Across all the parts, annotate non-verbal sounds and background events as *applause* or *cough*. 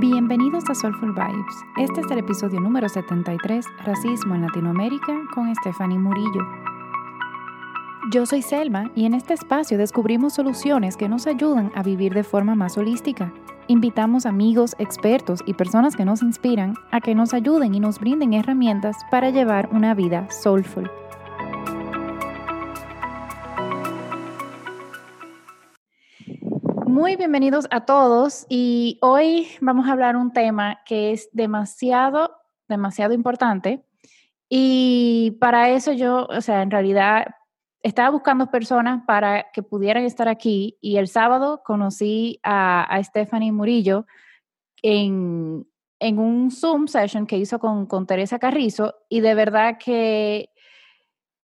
Bienvenidos a Soulful Vibes. Este es el episodio número 73, Racismo en Latinoamérica, con Stephanie Murillo. Yo soy Selma y en este espacio descubrimos soluciones que nos ayudan a vivir de forma más holística. Invitamos amigos, expertos y personas que nos inspiran a que nos ayuden y nos brinden herramientas para llevar una vida soulful. Muy bienvenidos a todos y hoy vamos a hablar un tema que es demasiado, demasiado importante y para eso yo, o sea, en realidad estaba buscando personas para que pudieran estar aquí y el sábado conocí a, Stephanie Murillo en, un Zoom session que hizo con, Teresa Carrizo y de verdad que,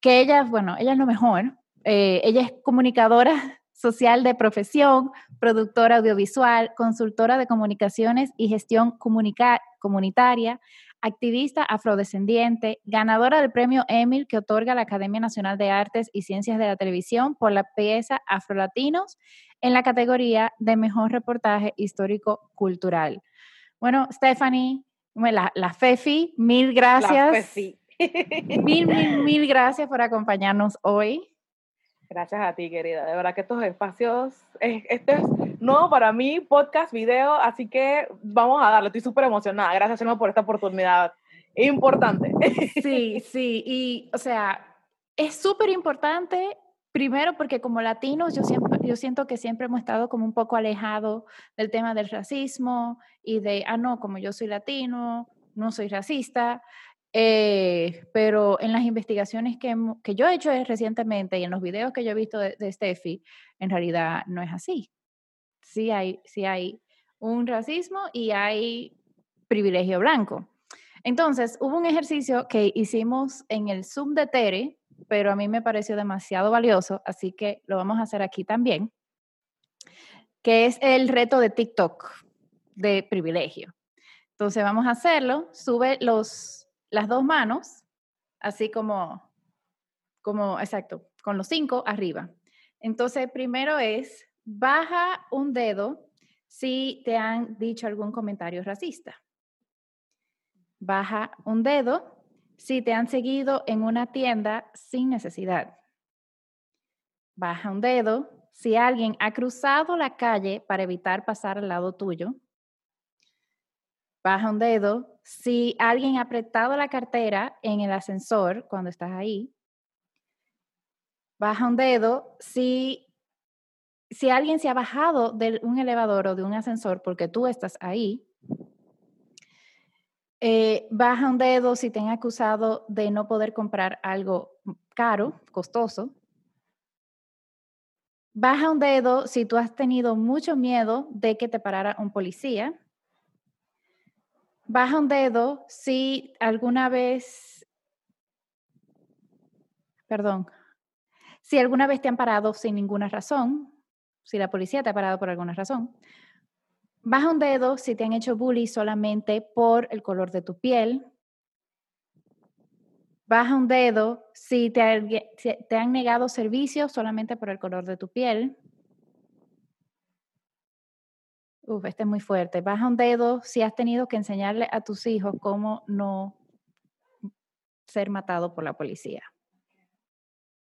que ella, bueno, ella es lo mejor. Eh, ella es comunicadora social de profesión, productora audiovisual, consultora de comunicaciones y gestión comunitaria, activista afrodescendiente, ganadora del premio Emil que otorga la Academia Nacional de Artes y Ciencias de la Televisión por la pieza Afrolatinos en la categoría de Mejor Reportaje Histórico Cultural. Bueno, Stephanie, la, la Fefi, mil gracias. La Fefi. Mil, mil, mil gracias por acompañarnos hoy. Gracias a ti, querida. De verdad que estos espacios, este es nuevo para mí, podcast, video, así que vamos a darle. Estoy súper emocionada. Gracias, Selma, por esta oportunidad importante. Sí, sí. Y, o sea, es súper importante, primero porque como latinos, yo, siempre, yo siento que siempre hemos estado como un poco alejados del tema del racismo y de, ah, no, como yo soy latino, no soy racista. Eh, pero en las investigaciones que, que, yo he hecho recientemente y en los videos que yo he visto de, de Steffi, en realidad no es así. Sí hay, sí hay un racismo y hay privilegio blanco. Entonces, hubo un ejercicio que hicimos en el Zoom de Tere, pero a mí me pareció demasiado valioso, así que lo vamos a hacer aquí también, que es el reto de TikTok de privilegio. Entonces, vamos a hacerlo. Sube los las dos manos, así como, como, exacto, con los cinco arriba. Entonces, primero es, baja un dedo si te han dicho algún comentario racista. Baja un dedo si te han seguido en una tienda sin necesidad. Baja un dedo si alguien ha cruzado la calle para evitar pasar al lado tuyo baja un dedo. Si alguien ha apretado la cartera en el ascensor cuando estás ahí, baja un dedo. Si, si alguien se ha bajado de un elevador o de un ascensor porque tú estás ahí, eh, baja un dedo si te han acusado de no poder comprar algo caro, costoso. Baja un dedo si tú has tenido mucho miedo de que te parara un policía baja un dedo si alguna vez, perdón, si alguna vez te han parado sin ninguna razón, si la policía te ha parado por alguna razón. Baja un dedo si te han hecho bullying solamente por el color de tu piel. Baja un dedo si te, han negado servicios solamente por el color de tu piel. Uf, este es muy fuerte. Baja un dedo si has tenido que enseñarle a tus hijos cómo no ser matado por la policía.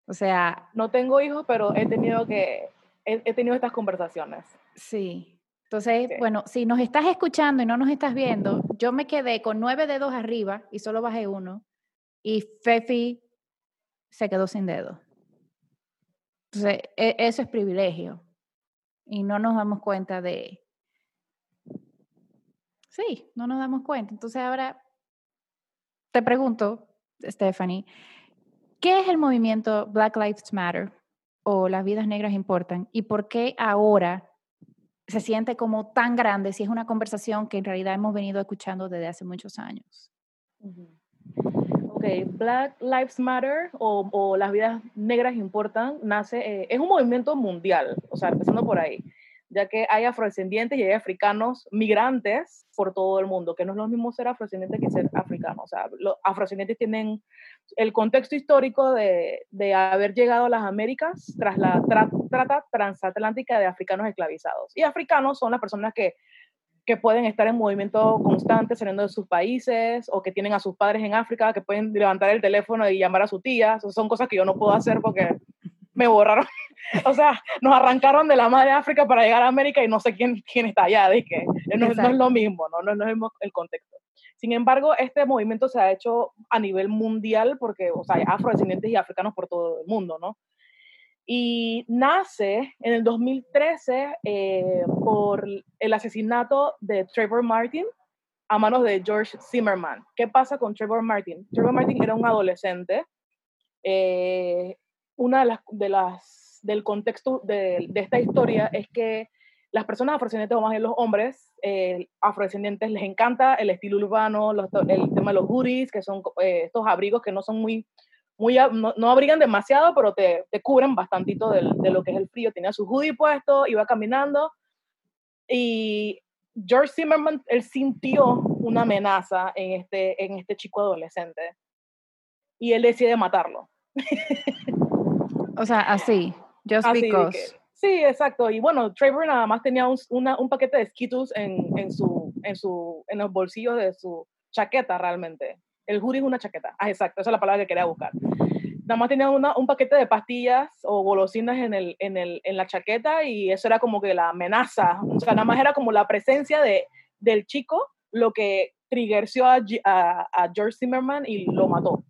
O sea... No tengo hijos, pero he tenido que, he, tenido estas conversaciones. Sí. Entonces, bueno, si nos estás escuchando y no nos estás viendo, yo me quedé con nueve dedos arriba y solo bajé uno. Y Fefi se quedó sin dedo. Entonces, e, eso es privilegio. Y no nos damos cuenta de, Sí, no nos damos cuenta. Entonces ahora te pregunto, Stephanie, ¿qué es el movimiento Black Lives Matter o las vidas negras importan y por qué ahora se siente como tan grande si es una conversación que en realidad hemos venido escuchando desde hace muchos años? Ok, Black Lives Matter o, las vidas negras importan nace, eh, es un movimiento mundial, o sea, empezando por ahí ya que hay afrodescendientes y hay africanos migrantes por todo el mundo, que no es lo mismo ser afrodescendiente que ser africano. O sea, los afrodescendientes tienen el contexto histórico de, de haber llegado a las Américas tras la trata transatlántica de africanos esclavizados. Y africanos son las personas que, que pueden estar en movimiento constante saliendo de sus países o que tienen a sus padres en África, que pueden levantar el teléfono y llamar a su tía. son cosas que yo no puedo hacer porque me borraron. *laughs* o sea, nos arrancaron de la madre África para llegar a América y no sé quién, quién está allá. De que no, es lo mismo, ¿no? No, no es el contexto. Sin embargo, este movimiento se ha hecho a nivel mundial porque, o sea, hay afrodescendientes y africanos por todo el mundo, ¿no? Y nace en el 2013 eh, por el asesinato de Trevor Martin a manos de George Zimmerman. ¿Qué pasa con Trevor Martin? Trevor Martin era un adolescente. Eh, una de las, de las del contexto de, de, esta historia es que las personas afrodescendientes, o más bien los hombres eh, afrodescendientes, les encanta el estilo urbano, el tema de los hoodies, que son estos abrigos que no son muy muy, no, abrigan demasiado, pero te, te cubren bastantito de, de, lo que es el frío. Tenía su hoodie puesto, iba caminando y George Zimmerman, él sintió una amenaza en este, en este chico adolescente y él decide matarlo. o sea, así, just because. sí, exacto. Y bueno, Trevor nada más tenía un, un paquete de Skittles en, en, su, en, su, en los bolsillos de su chaqueta realmente. El hoodie es una chaqueta. Ah, exacto, esa es la palabra que quería buscar. Nada más tenía un paquete de pastillas o golosinas en, el, en, el, en la chaqueta y eso era como que la amenaza. O sea, nada más era como la presencia de, del chico lo que triggerció a, a, George Zimmerman y lo mató.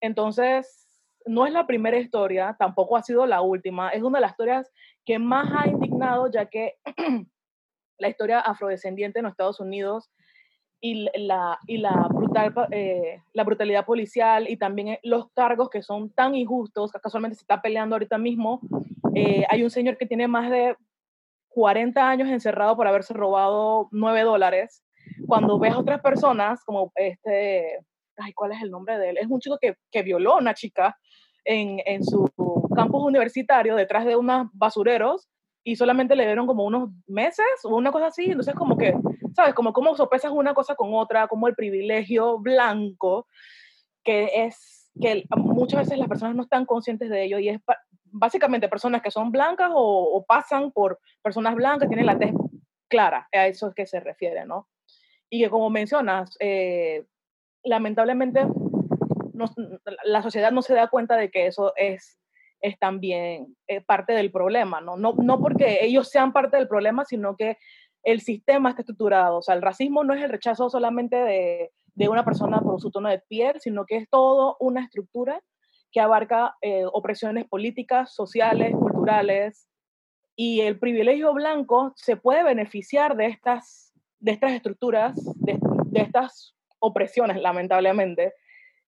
Entonces, no es la primera historia, tampoco ha sido la última. Es una de las historias que más ha indignado, ya que *clears throat* la historia afrodescendiente en los Estados Unidos y la, y la, brutal, eh, la brutalidad policial y también eh, los cargos que son tan injustos, que casualmente se está peleando ahorita mismo. Eh, hay un señor que tiene más de 40 años encerrado por haberse robado 9 dólares. Cuando ves a otras personas, como este, ay, ¿cuál es el nombre de él? Es un chico que, que violó a una chica en, en su campus universitario detrás de unos basureros y solamente le dieron como unos meses o una cosa así. Entonces, como que, ¿sabes? Como cómo sopesas una cosa con otra, como el privilegio blanco, que es que muchas veces las personas no están conscientes de ello y es básicamente personas que son blancas o, pasan por personas blancas, tienen la tez clara, a eso es que se refiere, ¿no? Y que como mencionas, eh, lamentablemente la sociedad no se da cuenta de que eso es es también eh, parte del problema, ¿no? ¿no? No porque ellos sean parte del problema, sino que el sistema está estructurado. O sea, el racismo no es el rechazo solamente de, de una persona por su tono de piel, sino que es todo una estructura que abarca eh, opresiones políticas, sociales, culturales, y el privilegio blanco se puede beneficiar de estas, de estas estructuras, de, de estas opresiones, lamentablemente,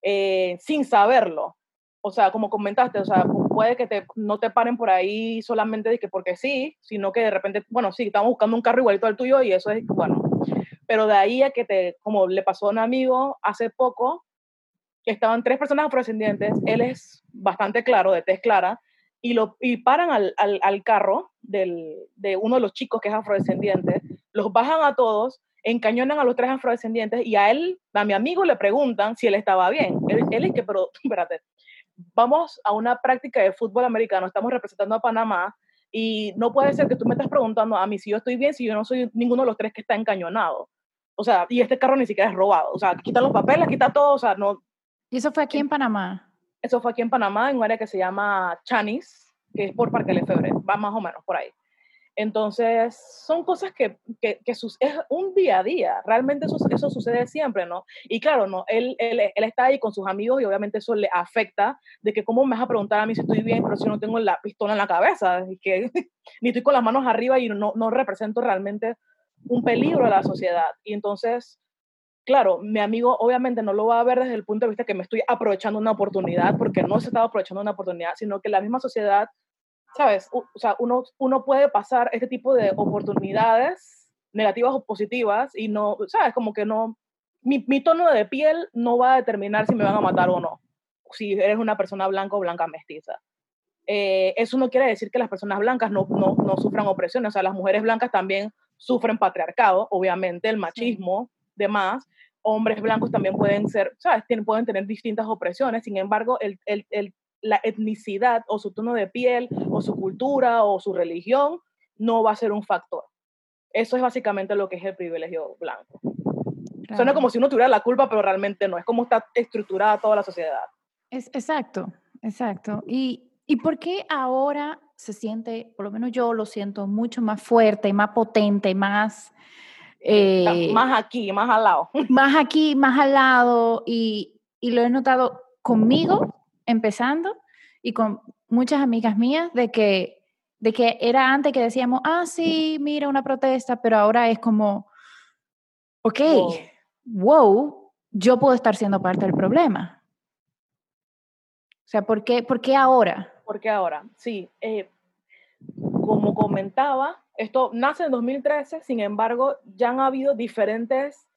eh, sin saberlo. O sea, como comentaste, o sea, puede que te, no te paren por ahí solamente porque sí, sino que de repente, bueno, sí, estamos buscando un carro igualito al tuyo y eso es, bueno, pero de ahí a que te, como le pasó a un amigo hace poco, estaban tres personas afrodescendientes, él es bastante claro, de tez clara, y, lo, y paran al, al, al carro del, de uno de los chicos que es afrodescendiente, los bajan a todos, encañonan a los tres afrodescendientes y a él, a mi amigo le preguntan si él estaba bien. Él, él es que, pero *laughs* espérate, vamos a una práctica de fútbol americano, estamos representando a Panamá y no puede ser que tú me estés preguntando a mí si yo estoy bien, si yo no soy ninguno de los tres que está encañonado. O sea, y este carro ni siquiera es robado. O sea, quita los papeles, quita todo, o sea, no. ¿Y eso fue aquí en Panamá? Eso fue aquí en Panamá, en un área que se llama Chanis, que es por Parque Lefebvre, va más o menos por ahí. Entonces, son cosas que, que, que es un día a día, realmente eso, eso sucede siempre, ¿no? Y claro, ¿no? Él, él, él, está ahí con sus amigos y obviamente eso le afecta de que cómo me vas a preguntar a mí si estoy bien, pero si no tengo la pistola en la cabeza, y que *laughs* ni estoy con las manos arriba y no, no represento realmente un peligro a la sociedad. Y entonces, claro, mi amigo obviamente no lo va a ver desde el punto de vista que me estoy aprovechando una oportunidad, porque no se estaba aprovechando una oportunidad, sino que la misma sociedad ¿sabes? O, sea, uno, uno puede pasar este tipo de oportunidades negativas o positivas y no, ¿sabes? Como que no, mi, mi, tono de piel no va a determinar si me van a matar o no, si eres una persona blanca o blanca mestiza. Eh, eso no quiere decir que las personas blancas no, no, no, sufran opresiones, o sea, las mujeres blancas también sufren patriarcado, obviamente, el machismo, demás. Hombres blancos también pueden ser, ¿sabes? Tienen, pueden tener distintas opresiones, sin embargo, el, el, el la etnicidad o su tono de piel o su cultura o su religión no va a ser un factor. Eso es básicamente lo que es el privilegio blanco. Suena como si uno tuviera la culpa, pero realmente no. Es como está estructurada toda la sociedad. Es, exacto, exacto. ¿Y, ¿Y por qué ahora se siente, por lo menos yo lo siento, mucho más fuerte, más potente, más... Eh, más aquí, más al lado. Más aquí, más al lado. Y, y lo he notado conmigo, empezando, y con muchas amigas mías, de que, de que era antes que decíamos, ah, sí, mira, una protesta, pero ahora es como, ok, wow, yo puedo estar siendo parte del problema. O sea, ¿por qué, por qué ahora? ¿Por qué ahora? Sí, eh, como comentaba, esto nace en 2013, sin embargo, ya han habido diferentes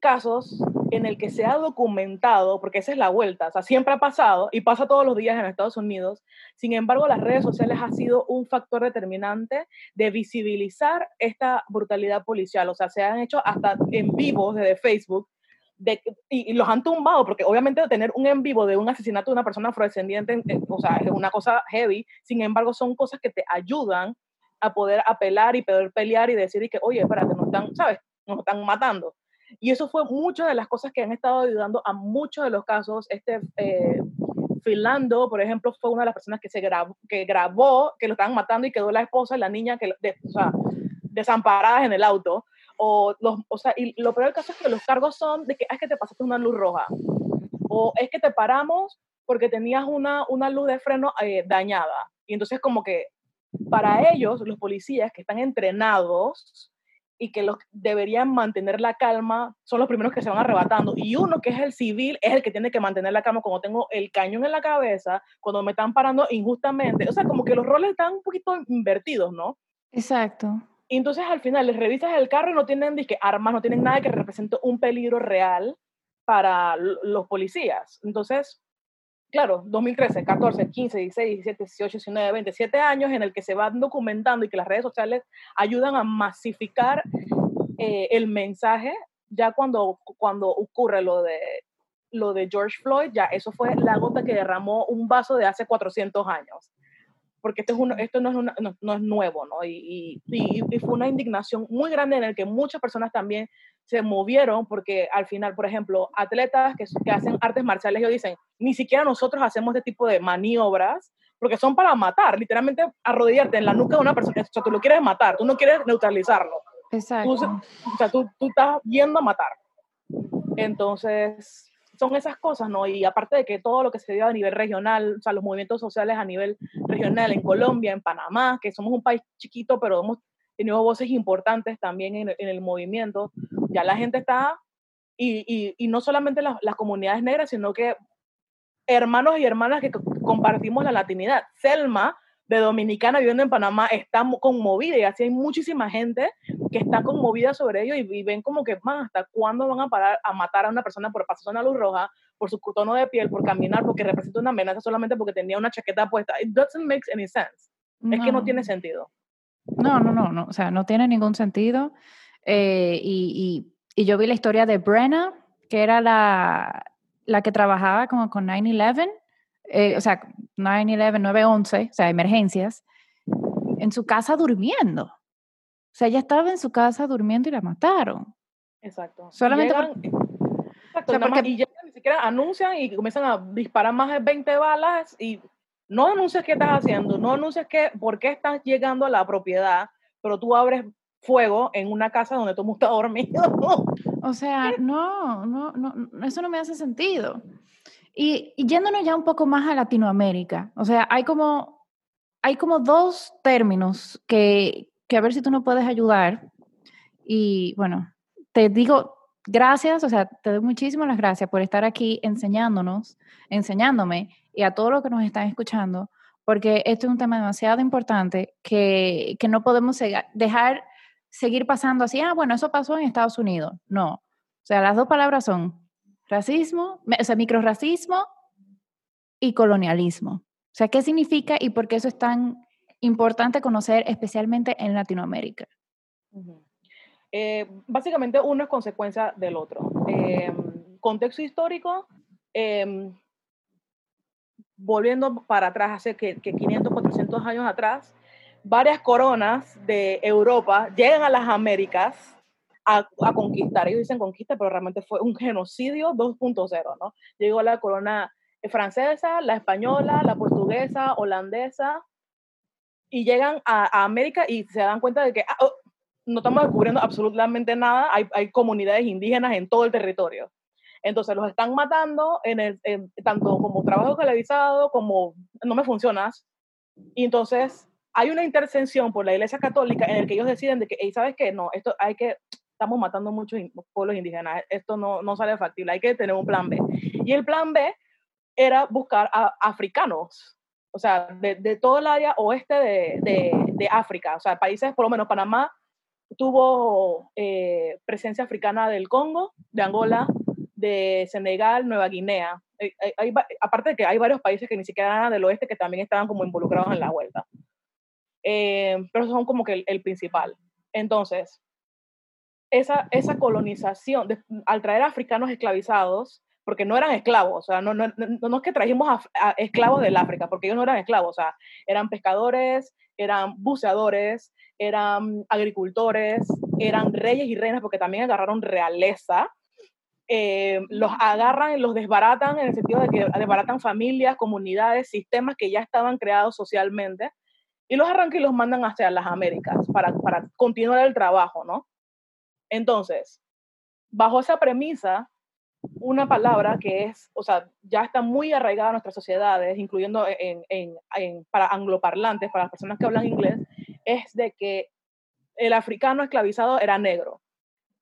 casos en el que se ha documentado, porque esa es la vuelta, o sea, siempre ha pasado y pasa todos los días en Estados Unidos. Sin embargo, las redes sociales ha sido un factor determinante de visibilizar esta brutalidad policial. O sea, se han hecho hasta en vivo desde Facebook de, y, los han tumbado, porque obviamente tener un en vivo de un asesinato de una persona afrodescendiente, eh, o sea, es una cosa heavy. Sin embargo, son cosas que te ayudan a poder apelar y poder pelear y decir y que, oye, espérate, nos están, ¿sabes? Nos están matando. Y eso fue muchas de las cosas que han estado ayudando a muchos de los casos. Este eh, por ejemplo, fue una de las personas que, se grabó, que grabó que lo estaban matando y quedó la esposa y la niña que, o sea, desamparadas en el auto. O, los, o sea, y lo peor del caso es que los cargos son de que ah, es que te pasaste una luz roja. O es que te paramos porque tenías una, una luz de freno eh, dañada. Y entonces como que para ellos, los policías que están entrenados y que los deberían mantener la calma son los primeros que se van arrebatando. Y uno que es el civil es el que tiene que mantener la calma cuando tengo el cañón en la cabeza, cuando me están parando injustamente. O sea, como que los roles están un poquito invertidos, ¿no? Exacto. Y entonces al final les revisas el carro y no tienen que armas, no tienen nada que represente un peligro real para los policías. Entonces, claro, 2013, 14, 15, 16, 17, 18, 19, 27 años en el que se van documentando y que las redes sociales ayudan a masificar eh, el mensaje, ya cuando, cuando ocurre lo de, lo de George Floyd, ya eso fue la gota que derramó un vaso de hace 400 años. Porque esto, es uno, esto no, es no, es nuevo, ¿no? Y, y, y, fue una indignación muy grande en el que muchas personas también se movieron porque al final, por ejemplo, atletas que, que hacen artes marciales, ellos dicen, ni siquiera nosotros hacemos este tipo de maniobras porque son para matar, literalmente arrodillarte en la nuca de una persona, o sea, tú lo quieres matar, tú no quieres neutralizarlo. Exacto. Tú, o sea, tú, tú estás yendo a matar. Entonces, son esas cosas, ¿no? Y aparte de que todo lo que se dio a nivel regional, o sea, los movimientos sociales a nivel regional en Colombia, en Panamá, que somos un país chiquito, pero hemos tenido voces importantes también en, en el movimiento, ya la gente está, y, y, y no solamente las, las, comunidades negras, sino que hermanos y hermanas que compartimos la latinidad. Selma, de Dominicana viviendo en Panamá, está conmovida y así hay muchísima gente que está conmovida sobre ello y, ven como que, man, ¿hasta cuándo van a parar a matar a una persona por pasar una luz roja, por su tono de piel, por caminar, porque representa una amenaza solamente porque tenía una chaqueta puesta? It doesn't make any sense. No. Es que no tiene sentido. No, no, no, no, o sea, no tiene ningún sentido. Eh, y, y, y, yo vi la historia de Brenna, que era la, la que trabajaba como con 9-11, eh, o sea, 9-11, 9-11, o sea, emergencias, en su casa durmiendo. O sea, ella estaba en su casa durmiendo y la mataron. Exacto. Solamente llegan, por, exacto, o sea, porque, y llegan, ni siquiera anuncian y comienzan a disparar más de 20 balas y no anuncias qué estás haciendo, no anuncias qué, por qué estás llegando a la propiedad, pero tú abres fuego en una casa donde todo el mundo está dormido. *laughs* O sea, no, no, no, eso no me hace sentido. Y, y, yéndonos ya un poco más a Latinoamérica, o sea, hay como, hay como dos términos que, que a ver si tú nos puedes ayudar. Y bueno, te digo gracias, o sea, te doy muchísimas las gracias por estar aquí enseñándonos, enseñándome y a todos los que nos están escuchando, porque esto es un tema demasiado importante que, que no podemos dejar seguir pasando así, ah, bueno, eso pasó en Estados Unidos. No. O sea, las dos palabras son racismo, o sea, microracismo y colonialismo. O sea, ¿qué significa y por qué eso es tan importante conocer, especialmente en Latinoamérica? Eh, básicamente uno es consecuencia del otro. Eh, contexto histórico, eh, volviendo para atrás, hace que, que 500, 400 años atrás, varias coronas de Europa llegan a las Américas a, conquistar. Ellos dicen conquista, pero realmente fue un genocidio 2.0, ¿no? Llegó la corona francesa, la española, la portuguesa, holandesa, y llegan a, América y se dan cuenta de que ah, oh, no estamos descubriendo absolutamente nada, hay, hay, comunidades indígenas en todo el territorio. Entonces los están matando en el, tanto como trabajo televisado como no me funcionas. Y entonces hay una intercesión por la Iglesia Católica en el que ellos deciden de que, ¿sabes qué? No, esto hay que, estamos matando muchos pueblos indígenas, esto no, no sale factible, hay que tener un plan B. Y el plan B era buscar a africanos, o sea, de, de todo el área oeste de, de, de, África, o sea, países, por lo menos Panamá tuvo eh, presencia africana del Congo, de Angola, de Senegal, Nueva Guinea. Hay, aparte de que hay varios países que ni siquiera eran del oeste que también estaban como involucrados en la vuelta. Eh, pero son como que el, principal. Entonces, esa, esa colonización, al traer africanos esclavizados, porque no eran esclavos, o sea, no, no, no, es que trajimos a, esclavos del África, porque ellos no eran esclavos, o sea, eran pescadores, eran buceadores, eran agricultores, eran reyes y reinas, porque también agarraron realeza, eh, los agarran y los desbaratan en el sentido de que desbaratan familias, comunidades, sistemas que ya estaban creados socialmente, y los arrancan y los mandan hacia las Américas para, para continuar el trabajo, ¿no? Entonces, bajo esa premisa, una palabra que es, o sea, ya está muy arraigada en nuestras sociedades, incluyendo en, en, en, para angloparlantes, para las personas que hablan inglés, es de que el africano esclavizado era negro.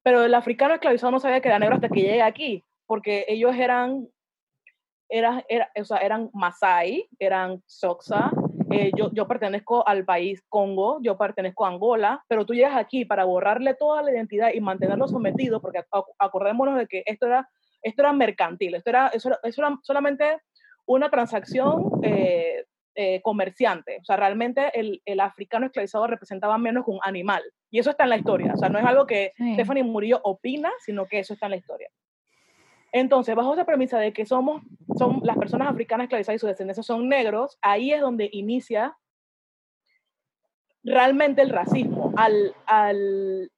Pero el africano esclavizado no sabía que era negro hasta que llega aquí, porque ellos eran, era, era, o sea, eran Masai, eran Soxa, eh, yo, yo pertenezco al país Congo, yo pertenezco a Angola, pero tú llegas aquí para borrarle toda la identidad y mantenerlo sometido, porque acordémonos de que esto era esto era mercantil, esto era, eso era, solamente una transacción eh, eh, comerciante. O sea, realmente el, el, africano esclavizado representaba menos que un animal. Y eso está en la historia. O sea, no es algo que Stephanie Murillo opina, sino que eso está en la historia. Entonces, bajo esa premisa de que somos, son las personas africanas esclavizadas y sus descendencias son negros, ahí es donde inicia realmente el racismo. Al, al,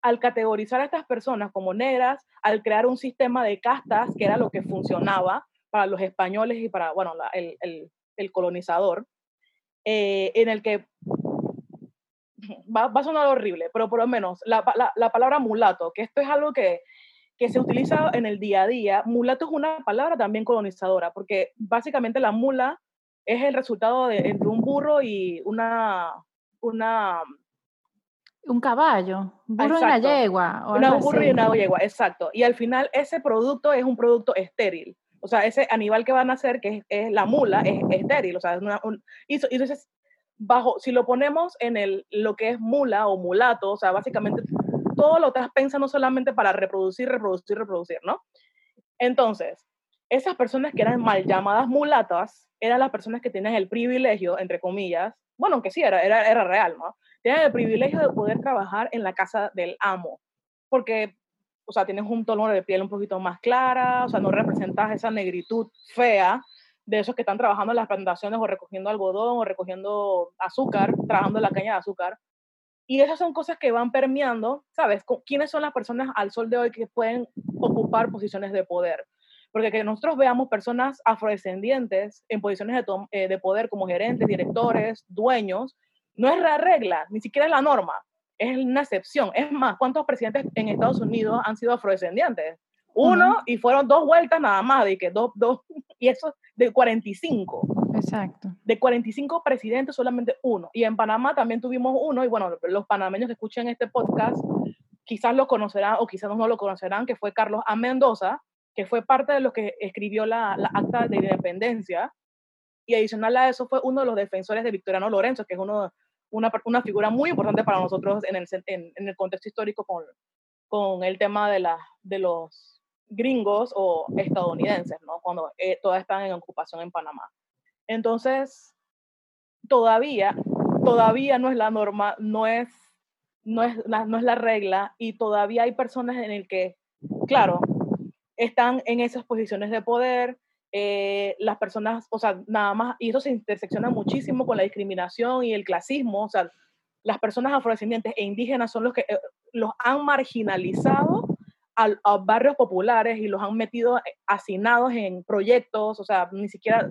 al categorizar a estas personas como negras, al crear un sistema de castas, que era lo que funcionaba para los españoles y para, bueno, el, el, el, colonizador, eh, en el que va, va, a sonar horrible, pero por lo menos la, la, la, palabra mulato, que esto es algo que, que se utiliza en el día a día, mulato es una palabra también colonizadora, porque básicamente la mula es el resultado de, entre un burro y una, una un caballo, un burro y una yegua. un burro y una yegua, exacto. Y al final ese producto es un producto estéril. O sea, ese animal que van a hacer, que es, la mula, es, estéril. O sea, es una, un, y, entonces, bajo, si lo ponemos en el, lo que es mula o mulato, o sea, básicamente todo lo estás pensando solamente para reproducir, reproducir, reproducir, ¿no? Entonces, esas personas que eran mal llamadas mulatas eran las personas que tenían el privilegio, entre comillas, bueno, aunque sí, era, era, era real, ¿no? tienen el privilegio de poder trabajar en la casa del amo, porque, o sea, tienes un tono de piel un poquito más clara, o sea, no representas esa negritud fea de esos que están trabajando en las plantaciones o recogiendo algodón o recogiendo azúcar, trabajando en la caña de azúcar. Y esas son cosas que van permeando, ¿sabes? ¿Quiénes son las personas al sol de hoy que pueden ocupar posiciones de poder? Porque que nosotros veamos personas afrodescendientes en posiciones de, eh, de poder como gerentes, directores, dueños, no es la regla, ni siquiera es la norma, es una excepción. Es más, ¿cuántos presidentes en Estados Unidos han sido afrodescendientes? Uno y fueron dos vueltas nada más, de que dos, dos, *laughs* y eso de 45. Exacto. De 45 presidentes, solamente uno. Y en Panamá también tuvimos uno, y bueno, los panameños que escuchen este podcast quizás lo conocerán o quizás no lo conocerán, que fue Carlos A. Mendoza, que fue parte de los que escribió la, la acta de independencia. Y adicional a eso fue uno de los defensores de Victoriano Lorenzo, que es uno una, una figura muy importante para nosotros en el, en, en el contexto histórico con, con el tema de, la, de los gringos o estadounidenses, ¿no? cuando eh, todas están en ocupación en Panamá. Entonces, todavía, todavía no es la norma, no es, no es, la, no es la regla y todavía hay personas en el que, claro, están en esas posiciones de poder, eh, las personas, o sea, nada más, y eso se intersecciona muchísimo con la discriminación y el clasismo, o sea, las personas afrodescendientes e indígenas son los que eh, los han marginalizado a, a, barrios populares y los han metido hacinados en proyectos, o sea, ni siquiera,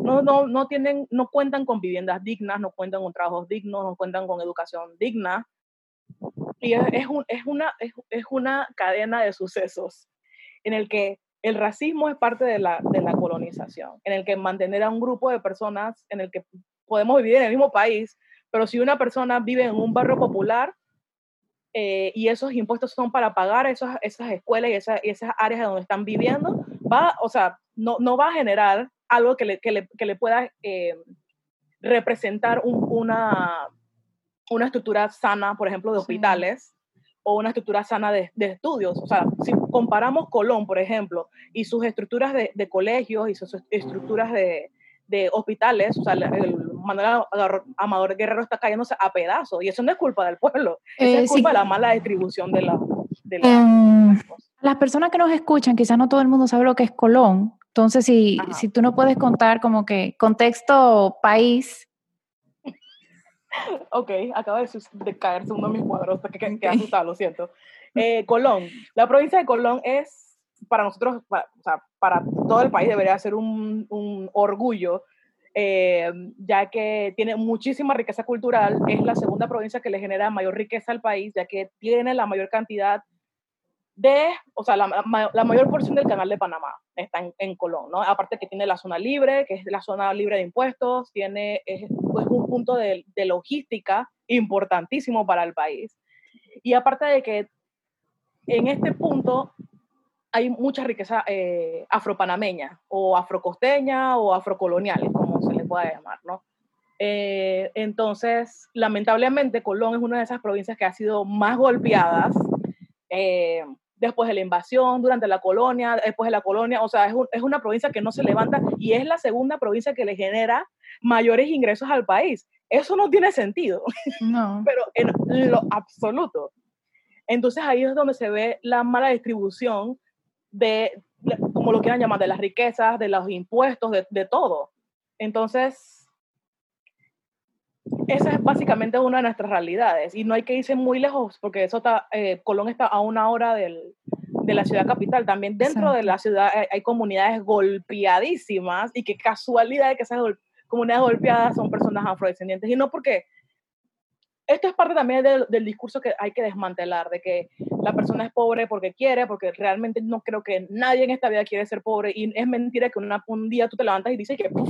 no, no, no, tienen, no cuentan con viviendas dignas, no cuentan con trabajos dignos, no cuentan con educación digna. Y es, es, un, es, una, es una cadena de sucesos en el que el racismo es parte de la, de la colonización, en el que mantener a un grupo de personas en el que podemos vivir en el mismo país, pero si una persona vive en un barrio popular eh, y esos impuestos son para pagar esas, esas escuelas y, esas, y esas áreas donde están viviendo, va, o sea, no, no va a generar algo que le, que le, que le pueda eh, representar un, una, una estructura sana, por ejemplo, de hospitales, o una estructura sana de, de, estudios. O sea, si comparamos Colón, por ejemplo, y sus estructuras de, de colegios y sus estructuras de, de hospitales, o sea, el, el Manuel Amador Guerrero está cayéndose a pedazos, y eso no es culpa del pueblo, eh, es culpa sí. de la mala distribución de la... De la um, las personas que nos escuchan, quizás no todo el mundo sabe lo que es Colón, entonces si, si tú no puedes contar como que contexto país, ok, acaba de, de, caerse uno de mis cuadros, que, que, que asustado, lo siento. Eh, Colón, la provincia de Colón es, para nosotros, para, o sea, para todo el país debería ser un, un orgullo, eh, ya que tiene muchísima riqueza cultural, es la segunda provincia que le genera mayor riqueza al país, ya que tiene la mayor cantidad de, o sea, la, mayor porción del canal de Panamá está en, en, Colón, ¿no? Aparte que tiene la zona libre, que es la zona libre de impuestos, tiene, es, es un punto de, de, logística importantísimo para el país. Y aparte de que en este punto hay mucha riqueza eh, afropanameña, o afrocosteña, o afrocolonial, como se le pueda llamar, ¿no? Eh, entonces, lamentablemente, Colón es una de esas provincias que ha sido más golpeadas eh, después de la invasión, durante la colonia, después de la colonia, o sea, es, un, es, una provincia que no se levanta y es la segunda provincia que le genera mayores ingresos al país. Eso no tiene sentido, no. *laughs* pero en lo absoluto. Entonces ahí es donde se ve la mala distribución de, como lo quieran llamar, de las riquezas, de los impuestos, de, de todo. Entonces, esa es básicamente una de nuestras realidades y no hay que irse muy lejos porque eso está, eh, Colón está a una hora del, de la ciudad capital. También dentro de la ciudad hay, hay, comunidades golpeadísimas y qué casualidad de que esas gol comunidades golpeadas son personas afrodescendientes. Y no porque esto es parte también del, del, discurso que hay que desmantelar, de que la persona es pobre porque quiere, porque realmente no creo que nadie en esta vida quiere ser pobre y es mentira que una, un día tú te levantas y dices que puf,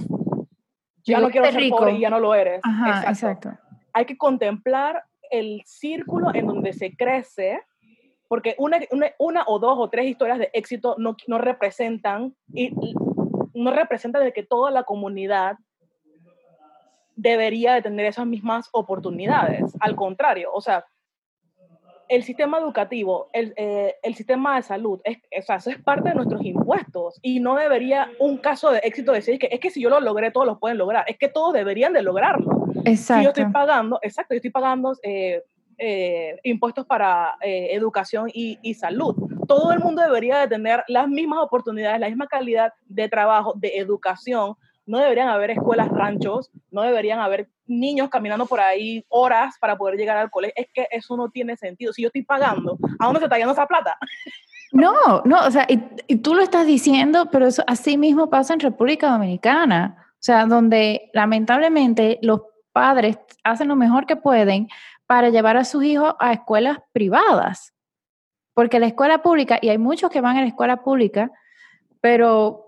ya no quiero ser rico. pobre y ya no lo eres. Ajá, exacto. exacto. Hay que contemplar el círculo en donde se crece, porque una, una, una, o dos o tres historias de éxito no, no representan y no representan de que toda la comunidad debería de tener esas mismas oportunidades. Al contrario, o sea, el sistema educativo, el, eh, el sistema de salud, es, o sea, eso es parte de nuestros impuestos y no debería un caso de éxito decir que es que si yo lo logré, todos lo pueden lograr. Es que todos deberían de lograrlo. Exacto. Si yo estoy pagando, exacto, yo estoy pagando eh, eh, impuestos para eh, educación y, y salud. Todo el mundo debería de tener las mismas oportunidades, la misma calidad de trabajo, de educación, no deberían haber escuelas ranchos, no deberían haber niños caminando por ahí horas para poder llegar al colegio. Es que eso no tiene sentido. Si yo estoy pagando, ¿a dónde se está yendo esa plata? *laughs* No, no, o sea, y, y tú lo estás diciendo, pero eso así mismo pasa en República Dominicana. O sea, donde lamentablemente los padres hacen lo mejor que pueden para llevar a sus hijos a escuelas privadas. Porque la escuela pública, y hay muchos que van a la escuela pública, pero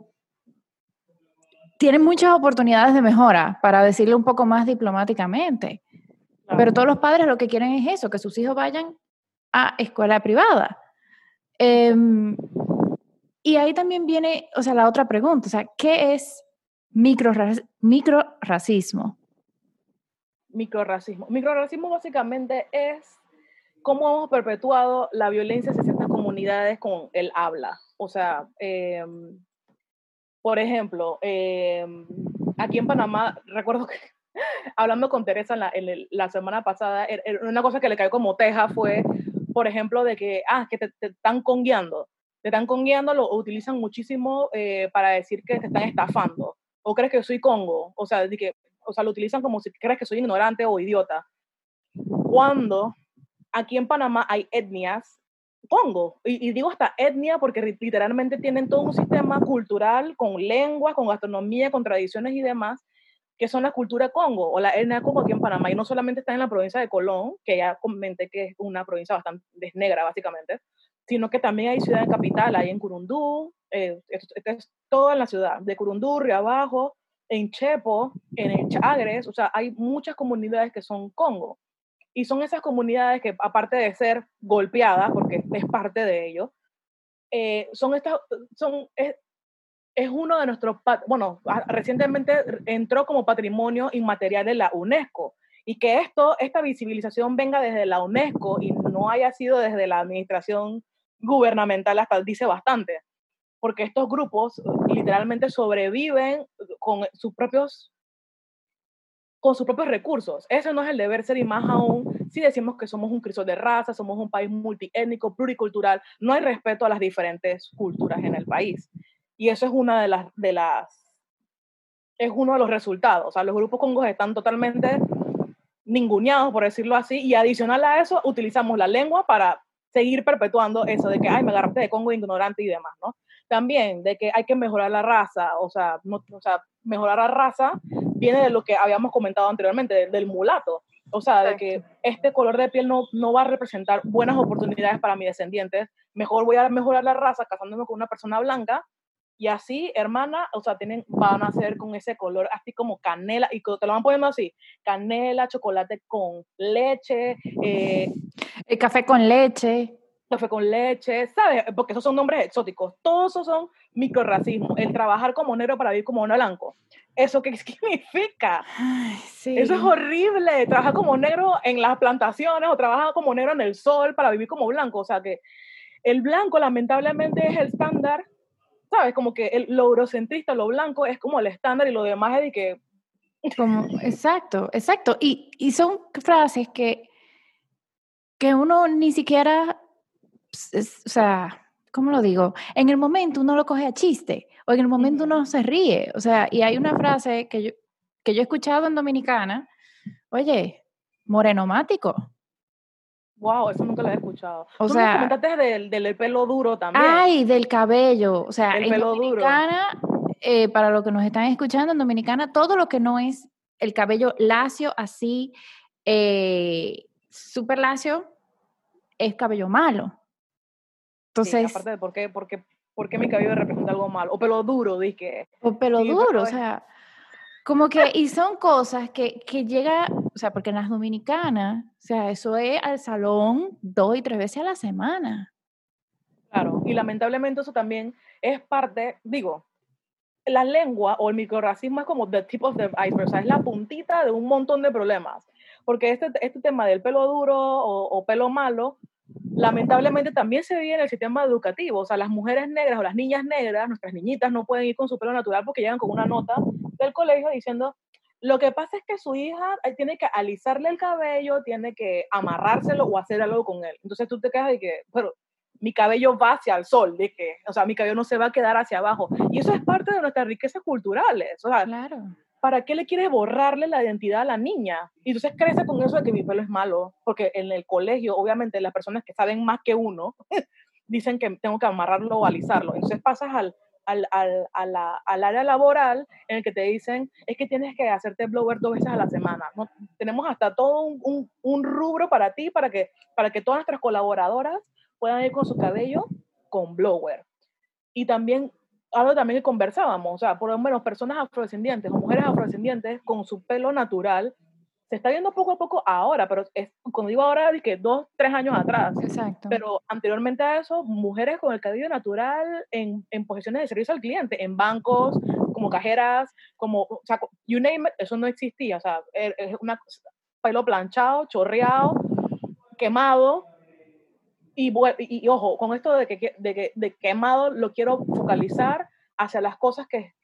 tienen muchas oportunidades de mejora, para decirlo un poco más diplomáticamente. Claro. Pero todos los padres lo que quieren es eso, que sus hijos vayan a escuela privada. Eh, y ahí también viene, o sea, la otra pregunta, o sea, ¿qué es microracismo? Microracismo. Microracismo. Microracismo básicamente es cómo hemos perpetuado la violencia hacia ciertas comunidades con el habla. O sea, eh, por ejemplo, eh, aquí en Panamá, recuerdo que *laughs* hablando con Teresa en la, en la, semana pasada, er, er, una cosa que le cayó como teja fue, por ejemplo, de que, ah, que te, te están congueando. te están congueando, lo utilizan muchísimo eh, para decir que te están estafando. O crees que soy Congo, o sea, de que, o sea, lo utilizan como si crees que soy ignorante o idiota. Cuando aquí en Panamá hay etnias Congo, y, digo hasta etnia porque literalmente tienen todo un sistema cultural con lengua, con gastronomía, con tradiciones y demás, que son la cultura Congo o la etnia Congo aquí en Panamá. Y no solamente está en la provincia de Colón, que ya comenté que es una provincia bastante negra básicamente, sino que también hay ciudad capital, hay en Curundú, eh, es todo en la ciudad, de Curundú, Río Abajo, en Chepo, en Chagres, o sea, hay muchas comunidades que son Congo. Y son esas comunidades que, aparte de ser golpeadas, porque es parte de ello, eh, son estas, son, es, es uno de nuestros, bueno, recientemente entró como patrimonio inmaterial de la UNESCO. Y que esto, esta visibilización venga desde la UNESCO y no haya sido desde la administración gubernamental hasta dice bastante, porque estos grupos literalmente sobreviven con sus propios con sus propios recursos. Ese no es el deber ser y más aún si decimos que somos un crisol de raza, somos un país multiétnico, pluricultural, no hay respeto a las diferentes culturas en el país. Y eso es una de las, de las es uno de los resultados. O sea, los grupos congos están totalmente ninguneados, por decirlo así, y adicional a eso, utilizamos la lengua para seguir perpetuando eso de que, ay, me agarraste de Congo ignorante y demás, ¿no? También de que hay que mejorar la raza, o sea, no, o sea mejorar la raza viene de lo que habíamos comentado anteriormente, del, mulato. O sea, de que este color de piel no, no va a representar buenas oportunidades para mis descendientes. Mejor voy a mejorar la raza casándome con una persona blanca y así, hermana, o sea, tienen, van a ser con ese color así como canela, y te lo van poniendo así, canela, chocolate con leche. Eh, el café con leche. Café con leche, ¿sabes? Porque esos son nombres exóticos. Todos esos son microracismo. El trabajar como negro para vivir como uno blanco. ¿Eso qué *laughs* significa? sí. Eso es horrible. Trabajar como negro en las plantaciones o trabajar como negro en el sol para vivir como blanco. O sea que el blanco lamentablemente es el estándar ¿sabes? Como que el, lo eurocentrista, lo blanco es como el estándar y lo demás es de que... Como, exacto, exacto. Y, y son frases que, que uno ni siquiera, pues, o sea, ¿cómo lo digo? En el momento uno lo coge a chiste o en el momento uno se ríe. O sea, y hay una frase que yo, que yo he escuchado en Dominicana, oye, morenomático. Wow, eso nunca lo he escuchado. O Tú sea, me comentaste del, del, pelo duro también. Ay, del cabello. O sea, en Dominicana, eh, para los que nos están escuchando, en Dominicana, todo lo que no es el cabello lacio, así, eh, súper lacio, es cabello malo. Entonces. aparte de por qué, por qué, por qué mi cabello representa algo malo. O pelo duro, dije. O pelo duro, o sea. Como que, y son cosas que, que llega, o sea, porque en las dominicanas, o sea, eso es al salón dos y tres veces a la semana. Claro, y lamentablemente eso también es parte, digo, la lengua o el microracismo es como the tip of the iceberg, o sea, es la puntita de un montón de problemas. Porque este, este tema del pelo duro o, o pelo malo lamentablemente también se vive en el sistema educativo. O sea, las mujeres negras o las niñas negras, nuestras niñitas, no pueden ir con su pelo natural porque llegan con una nota del colegio diciendo, lo que pasa es que su hija eh, tiene que alisarle el cabello, tiene que amarrárselo o hacer algo con él. Entonces tú te quedas de que, pero mi cabello va hacia el sol, de que, o sea, mi cabello no se va a quedar hacia abajo. Y eso es parte de nuestras riquezas culturales. O sea, claro. ¿Para qué le quieres borrarle la identidad a la niña? Y entonces crece con eso de que mi pelo es malo, porque en el colegio, obviamente, las personas que saben más que uno *laughs* dicen que tengo que amarrarlo o alisarlo. Entonces pasas al, al, al, al, área laboral en el que te dicen es que tienes que hacerte blower dos veces a la semana. ¿no? Tenemos hasta todo un, un, un, rubro para ti, para que, para que todas nuestras colaboradoras puedan ir con su cabello con blower. Y también algo también que conversábamos, o sea, por lo menos personas afrodescendientes o mujeres afrodescendientes con su pelo natural, se está viendo poco a poco ahora, pero es, cuando digo ahora, es que dos, tres años atrás. Exacto. Pero anteriormente a eso, mujeres con el cabello natural en, en posiciones de servicio al cliente, en bancos, como cajeras, como, o sea, you name it, eso no existía, o sea, er, es un pelo planchado, chorreado, quemado, y, y, ojo, con esto de que, de de quemado lo quiero focalizar hacia las cosas que,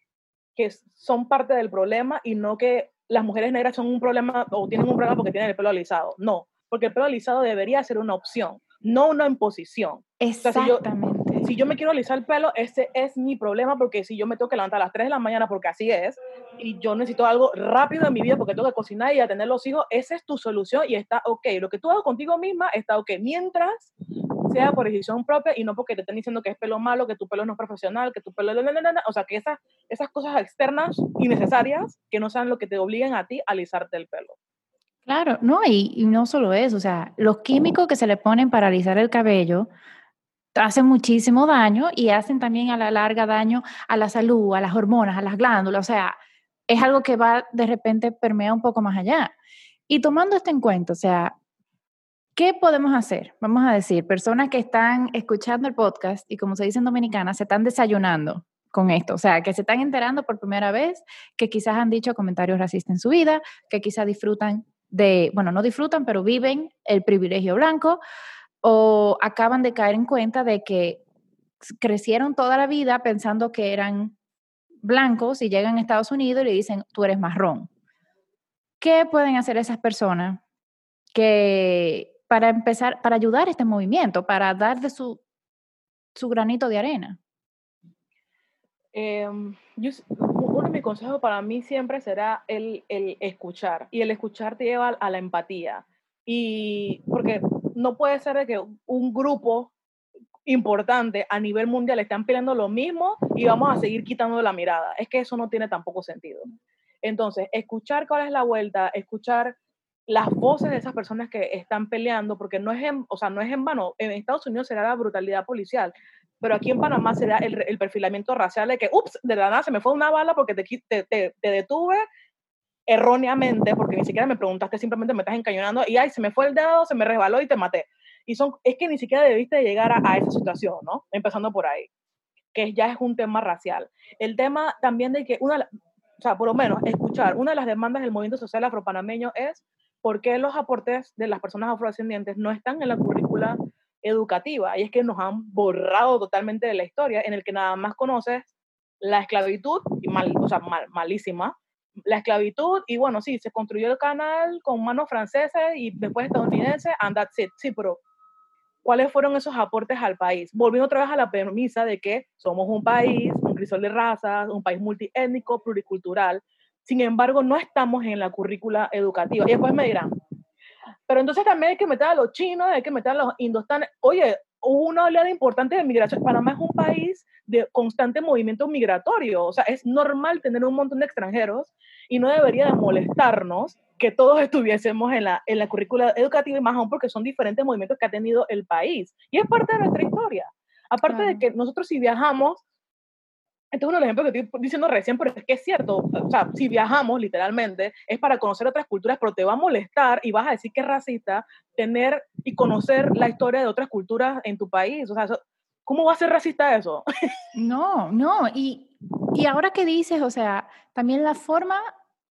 que son parte del problema y no que las mujeres negras son un problema o tienen un problema porque tienen el pelo alisado. No, porque el pelo alisado debería ser una opción, no una imposición. Exactamente. si yo me quiero alisar el pelo, ese es mi problema, porque si yo me tengo que levantar a las 3 de la mañana, porque así es, y yo necesito algo rápido en mi vida porque tengo que cocinar y atender los hijos, esa es tu solución y está ok. Lo que tú hagas contigo misma está ok, mientras sea por decisión propia y no porque te estén diciendo que es pelo malo, que tu pelo no es profesional, que tu pelo... O sea, que esas, esas cosas externas innecesarias que no sean lo que te obliguen a ti a alisarte el pelo. Claro, no, y, y no solo eso, o sea, los químicos que se le ponen para alisar el cabello hacen muchísimo daño y hacen también a la larga daño a la salud, a las hormonas, a las glándulas, o sea, es algo que va de repente permea un poco más allá. Y tomando esto en cuenta, o sea, ¿qué podemos hacer? Vamos a decir, personas que están escuchando el podcast y como se dice en Dominicana, se están desayunando con esto, o sea, que se están enterando por primera vez, que quizás han dicho comentarios racistas en su vida, que quizás disfrutan de, bueno, no disfrutan, pero viven el privilegio blanco o acaban de caer en cuenta de que crecieron toda la vida pensando que eran blancos y llegan a Estados Unidos y le dicen, tú eres marrón. ¿Qué pueden hacer esas personas que para empezar, para ayudar a este movimiento, para dar de su, su granito de arena? Em, uno de mis consejos para mí siempre será el, el, escuchar. Y el escuchar te lleva a la empatía. Y porque no puede ser que un grupo importante a nivel mundial están peleando lo mismo y vamos a seguir quitando la mirada. Es que eso no tiene tampoco sentido. Entonces, escuchar cuál es la vuelta, escuchar las voces de esas personas que están peleando, porque no es en, o sea, no es en vano. En Estados Unidos será la brutalidad policial, pero aquí en Panamá será el, el perfilamiento racial de que, ups, de la nada se me fue una bala porque te, te, te, te detuve erróneamente, porque ni siquiera me preguntaste, simplemente me estás encañonando y, ay, se me fue el dedo, se me resbaló y te maté. Y son, es que ni siquiera debiste llegar a, esa situación, ¿no? Empezando por ahí, que ya es un tema racial. El tema también de que una, o sea, por lo menos escuchar, una de las demandas del movimiento social afropanameño es por qué los aportes de las personas afrodescendientes no están en la currícula educativa. Y es que nos han borrado totalmente de la historia, en el que nada más conoces la esclavitud, y mal, o sea, mal, malísima, la esclavitud, y bueno, sí, se construyó el canal con manos francesas y después estadounidenses, and that's it. Sí, pero ¿cuáles fueron esos aportes al país? Volviendo otra vez a la premisa de que somos un país, un crisol de razas, un país multiétnico, pluricultural, sin embargo, no estamos en la currícula educativa. Y después me dirán, pero entonces también hay que meter a los chinos, hay que meter a los indostanes. Oye, hubo una oleada importante de migración. Panamá es un país de constante movimiento migratorio. O sea, es normal tener un montón de extranjeros y no debería de molestarnos que todos *laughs* estuviésemos en la, en la currícula educativa y más aún porque son diferentes movimientos que ha tenido el país. Y es parte de nuestra historia. Aparte de que nosotros si viajamos, este es uno de los ejemplos que estoy diciendo recién, pero es que es cierto, o sea, si viajamos literalmente es para conocer otras culturas, pero te va a molestar y vas a decir que es racista tener y conocer la historia de otras culturas en tu país. O sea, ¿cómo va a ser racista eso? No, no, y, y ahora que dices, o sea, también la forma,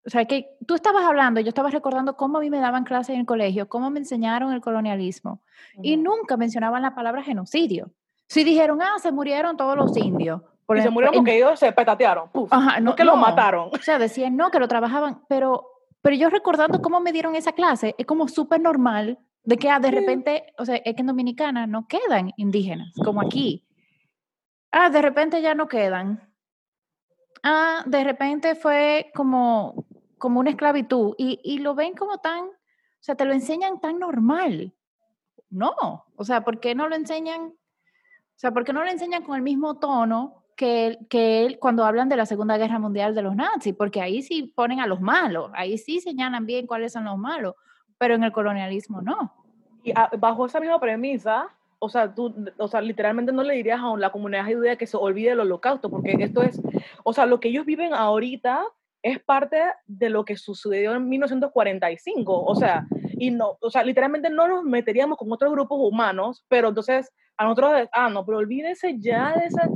o sea, que tú estabas hablando, yo estaba recordando cómo a mí me daban clases en el colegio, cómo me enseñaron el colonialismo, y nunca mencionaban la palabra genocidio. Si dijeron, ah, se murieron todos los indios y se murieron porque ellos se petatearon. Ajá, no, que lo mataron. O sea, decían no, que lo trabajaban, pero, pero yo recordando cómo me dieron esa clase, es como súper normal de que ah, de repente, o sea, es que en Dominicana no quedan indígenas, como aquí. Ah, de repente ya no quedan. Ah, de repente fue como, como una esclavitud y, y lo ven como tan, o sea, te lo enseñan tan normal. No, o sea, ¿por qué no lo enseñan? O sea, ¿por qué no lo enseñan con el mismo tono que, que cuando hablan de la Segunda Guerra Mundial de los nazis, porque ahí sí ponen a los malos, ahí sí señalan bien cuáles son los malos, pero en el colonialismo no. Y bajo esa misma premisa, o sea, tú, o sea, literalmente no le dirías a la comunidad judía que se olvide del holocausto, porque esto es, o sea, lo que ellos viven ahorita es parte de lo que sucedió en 1945, o sea, y no, o sea, literalmente no nos meteríamos con otros grupos humanos, pero entonces a nosotros, ah, no, pero olvídense ya de esa,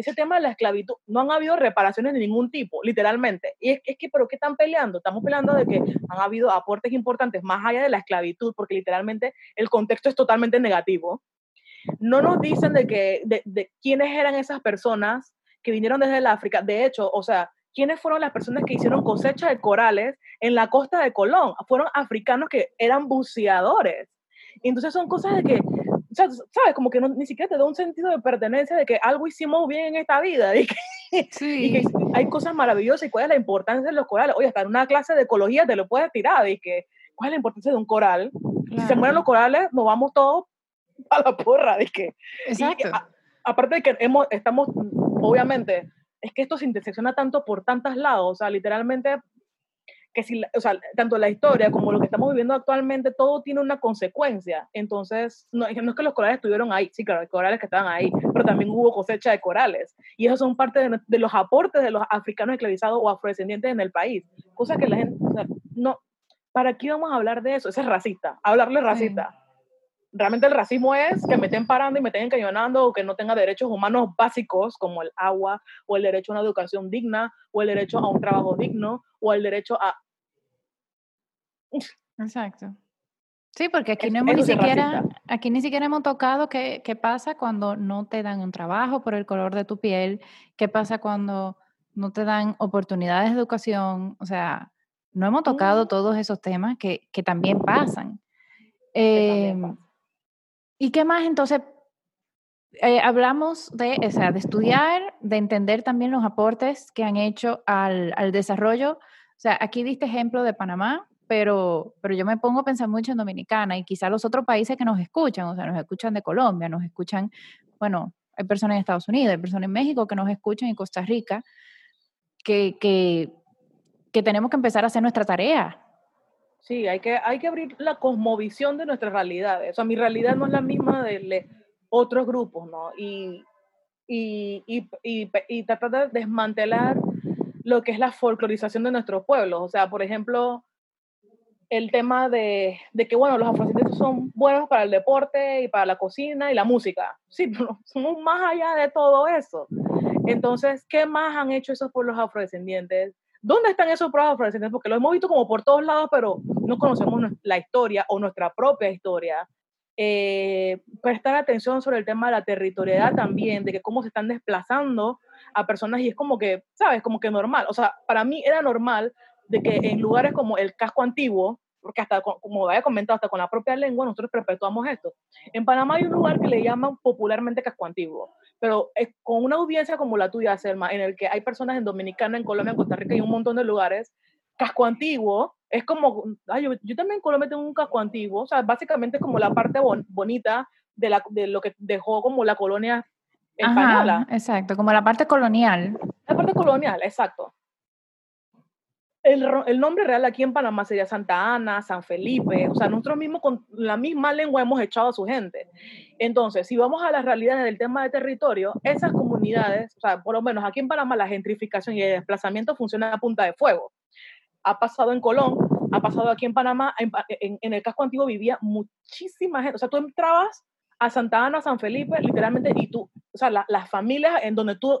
ese tema de la esclavitud, no han habido reparaciones de ningún tipo, literalmente. Y es, que, ¿pero qué están peleando? Estamos peleando de que han habido aportes importantes más allá de la esclavitud, porque literalmente el contexto es totalmente negativo. No nos dicen de, que, de, quiénes eran esas personas que vinieron desde el África. De hecho, o sea, quiénes fueron las personas que hicieron cosecha de corales en la costa de Colón. Fueron africanos que eran buceadores. Entonces son cosas de que ¿sabes? Como que ni siquiera te da un sentido de pertenencia de que algo hicimos bien en esta vida *laughs* y que, sí. hay cosas maravillosas y cuál es la importancia de los corales. Oye, hasta en una clase de ecología te lo puedes tirar y que cuál es la importancia de un coral. Si se mueren los corales, nos vamos todos a la porra. Y que, Exacto. aparte de que hemos, estamos, obviamente, es que esto se intersecciona tanto por tantos lados, o sea, literalmente que si, o sea, tanto la historia como lo que estamos viviendo actualmente, todo tiene una consecuencia. Entonces, no, es que los corales estuvieron ahí, sí, claro, hay corales que estaban ahí, pero también hubo cosecha de corales. Y esos son parte de, los aportes de los africanos esclavizados o afrodescendientes en el país. Cosas que la gente, o sea, no, ¿para qué vamos a hablar de eso? Eso es racista, hablarle racista realmente el racismo es que me estén parando y me estén encañonando o que no tenga derechos humanos básicos como el agua o el derecho a una educación digna o el derecho a un trabajo digno o el derecho a... Exacto. Sí, porque aquí no hemos ni siquiera, aquí ni siquiera hemos tocado qué, qué pasa cuando no te dan un trabajo por el color de tu piel, qué pasa cuando no te dan oportunidades de educación, o sea, no hemos tocado todos esos temas que, que también pasan. Eh, ¿Y qué más entonces? Eh, hablamos de, o sea, de estudiar, de entender también los aportes que han hecho al, al, desarrollo. O sea, aquí diste ejemplo de Panamá, pero, pero yo me pongo a pensar mucho en Dominicana y quizá los otros países que nos escuchan, o sea, nos escuchan de Colombia, nos escuchan, bueno, hay personas en Estados Unidos, hay personas en México que nos escuchan y Costa Rica, que, que tenemos que empezar a hacer nuestra tarea, Sí, hay que, hay que abrir la cosmovisión de nuestras realidades. O sea, mi realidad no es la misma de otros grupos, ¿no? Y, y, y, y, tratar de desmantelar lo que es la folclorización de nuestros pueblos. O sea, por ejemplo, el tema de, de que, bueno, los afrodescendientes son buenos para el deporte y para la cocina y la música. Sí, *laughs* pero somos más allá de todo eso. Entonces, ¿qué más han hecho esos pueblos afrodescendientes? ¿Dónde están esos afrodescendientes? Porque lo hemos visto como por todos lados, pero no conocemos la historia o nuestra propia historia. Eh, prestar atención sobre el tema de la territorialidad también, de que cómo se están desplazando a personas y es como que, ¿sabes? Como que normal. O sea, para mí era normal de que en lugares como el casco antiguo, porque hasta, como había comentado, hasta con la propia lengua, nosotros perpetuamos esto. En Panamá hay un lugar que le llaman popularmente casco antiguo pero es con una audiencia como la tuya, Selma, en el que hay personas en Dominicana, en Colombia, en Costa Rica y un montón de lugares, casco antiguo, es como, ay, yo, también en Colombia tengo un casco antiguo, o sea, básicamente como la parte bonita de, la, de lo que dejó como la colonia española. exacto, como la parte colonial. La parte colonial, exacto el, nombre real aquí en Panamá sería Santa Ana, San Felipe, o sea, nosotros mismos con la misma lengua hemos echado a su gente. Entonces, si vamos a las realidades del tema de territorio, esas comunidades, o sea, por lo menos aquí en Panamá la gentrificación y el desplazamiento funciona a punta de fuego. Ha pasado en Colón, ha pasado aquí en Panamá, en, el casco antiguo vivía muchísima gente, o sea, tú entrabas a Santa Ana, San Felipe, literalmente, y tú, o sea, las familias en donde tú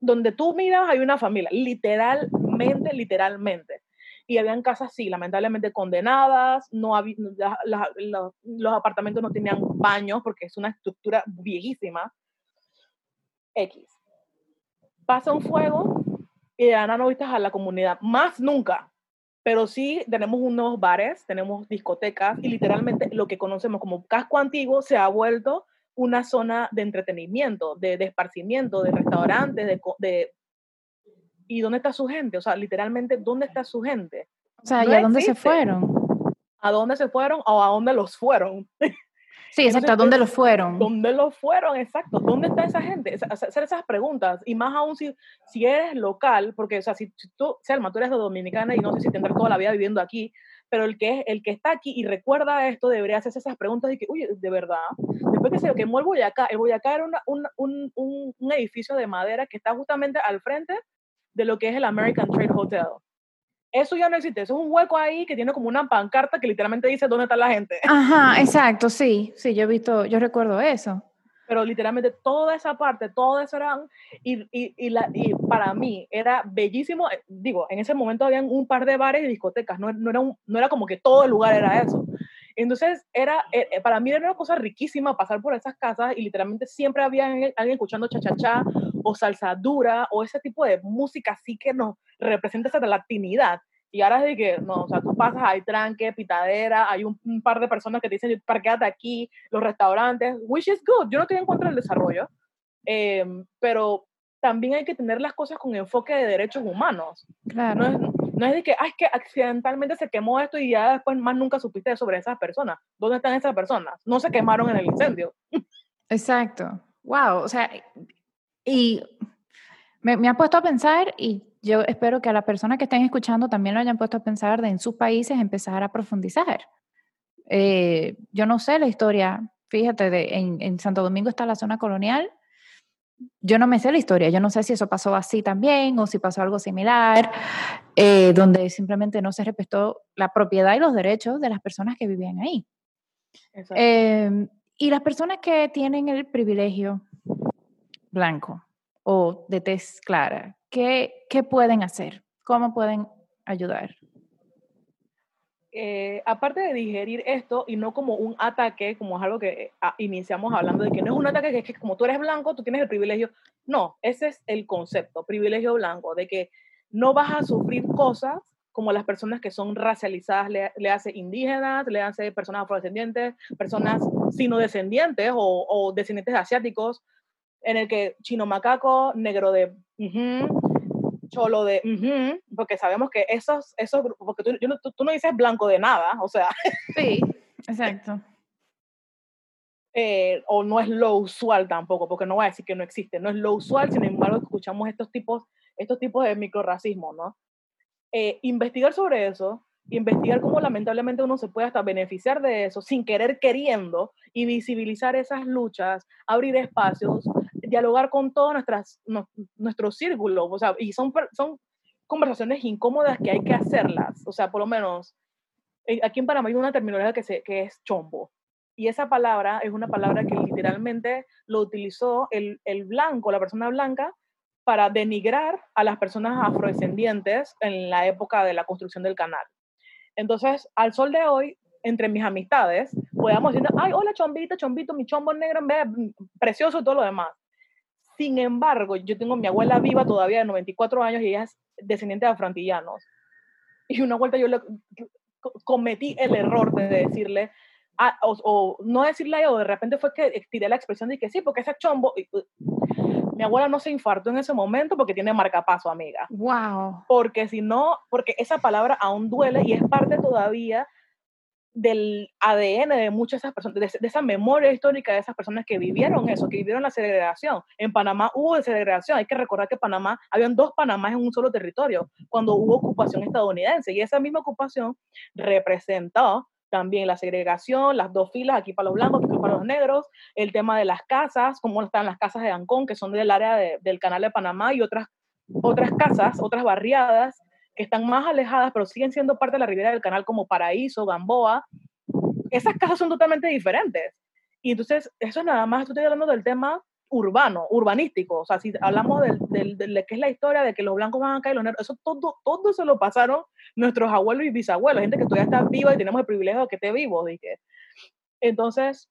donde tú miras hay una familia, literalmente, literalmente. Y habían casas, sí, lamentablemente condenadas, no había, los apartamentos no tenían baños porque es una estructura viejísima. X. Pasa un fuego y de nada no vistas a la comunidad, más nunca. Pero sí tenemos unos bares, tenemos discotecas y literalmente lo que conocemos como casco antiguo se ha vuelto una zona de entretenimiento, de, esparcimiento, de restaurantes, de, de, ¿Y dónde está su gente? O sea, literalmente, ¿dónde está su gente? O sea, ¿y a dónde se fueron? ¿A dónde se fueron o a dónde los fueron? *laughs* Sí, exacto, ¿a dónde los fueron? ¿Dónde los fueron? Exacto, ¿dónde está esa gente? Hacer esas preguntas, y más aún si, si eres local, porque, o sea, si, tú, Selma, tú eres de Dominicana y no sé si tendrás toda la vida viviendo aquí, pero el que, es, el que está aquí y recuerda esto debería hacerse esas preguntas de que, oye, de verdad, después que se quemó el Boyacá, el Boyacá era un, un, un, edificio de madera que está justamente al frente de lo que es el American Trade Hotel. Eso ya no existe, eso es un hueco ahí que tiene como una pancarta que literalmente dice dónde está la gente. Ajá, exacto, sí, sí, yo he visto, yo recuerdo eso pero literalmente toda esa parte, todo eso eran, y, y, y, la, y, para mí era bellísimo, eh, digo, en ese momento habían un par de bares y discotecas, no, no, era, no era como que todo el lugar era eso. Entonces, era, eh, eh, para mí era una cosa riquísima pasar por esas casas y literalmente siempre había alguien, escuchando cha-cha-cha o salsa dura o ese tipo de música así que nos representa esa latinidad. Y ahora es de que, no, o sea, tú pasas, hay tranque, pitadera, hay un, par de personas que te dicen, parqueate aquí, los restaurantes, which is good. Yo no estoy en contra del desarrollo, em, pero también hay que tener las cosas con enfoque de derechos humanos. Claro. No es, no es de que, ay, es que accidentalmente se quemó esto y ya después más nunca supiste sobre esas personas. ¿Dónde están esas personas? No se quemaron en el incendio. Exacto. Wow. O sea, y me, me ha puesto a pensar y yo espero que a las personas que estén escuchando también lo hayan puesto a pensar de en sus países empezar a profundizar. Eh, yo no sé la historia, fíjate, de, en, en, Santo Domingo está la zona colonial. Yo no me sé la historia, yo no sé si eso pasó así también o si pasó algo similar, eh, donde simplemente no se respetó la propiedad y los derechos de las personas que vivían ahí. Eh, y las personas que tienen el privilegio blanco o de tez clara, ¿qué, qué pueden hacer? ¿Cómo pueden ayudar? Eh, aparte de digerir esto y no como un ataque, como es algo que ah, iniciamos hablando de que no es un ataque, que es que como tú eres blanco, tú tienes el privilegio. No, ese es el concepto, privilegio blanco, de que no vas a sufrir cosas como las personas que son racializadas, le, le hace indígenas, le hace personas afrodescendientes, personas sino descendientes o, o descendientes asiáticos, en el que chino macaco, negro de cholo de porque sabemos que esos, esos porque tú, no, tú, no dices blanco de nada, o sea. *laughs* Sí, exacto. Eh, o no es lo usual tampoco, porque no voy a decir que no existe, no es lo usual, sin embargo escuchamos estos tipos, estos tipos de microracismo, ¿no? Eh, investigar sobre eso, investigar cómo lamentablemente uno se puede hasta beneficiar de eso sin querer queriendo y visibilizar esas luchas, abrir espacios, dialogar con todos nuestras, nuestro círculo, o sea, y son, son conversaciones incómodas que hay que hacerlas, o sea, por lo menos, eh, aquí en Panamá hay una terminología que, se, que es chombo, y esa palabra es una palabra que literalmente lo utilizó el, el blanco, la persona blanca, para denigrar a las personas afrodescendientes en la época de la construcción del canal. Entonces, al sol de hoy, entre mis amistades, podamos decir, ay, hola chombita, chombito, mi chombo negro, precioso y todo lo demás. Sin embargo, yo tengo mi abuela viva todavía de 94 años y ella es descendiente de afrantillanos. Y una vuelta yo le cometí el error de decirle, ah, o, no decirle o de repente fue que tiré la expresión de que sí, porque ese chombo, mi abuela no se infartó en ese momento porque tiene marcapaso, amiga. Wow. Porque si no, porque esa palabra aún duele y es parte todavía del ADN de muchas de esas personas, de, esa memoria histórica de esas personas que vivieron eso, que vivieron la segregación. En Panamá hubo segregación, hay que recordar que Panamá, habían dos Panamás en un solo territorio cuando hubo ocupación estadounidense y esa misma ocupación representó también la segregación, las dos filas, aquí para los blancos, aquí para los negros, el tema de las casas, cómo están las casas de Ancón, que son del área del canal de Panamá, y otras, otras casas, otras barriadas que están más alejadas, pero siguen siendo parte de la ribera del canal como Paraíso, Gamboa, esas casas son totalmente diferentes. Y entonces, eso es nada más, estoy hablando del tema urbano, urbanístico. O sea, si hablamos del, de que es la historia de que los blancos van acá y los negros, eso todo, todo se lo pasaron nuestros abuelos y bisabuelos, gente que todavía está viva y tenemos el privilegio de que esté vivo. Dije. Entonces,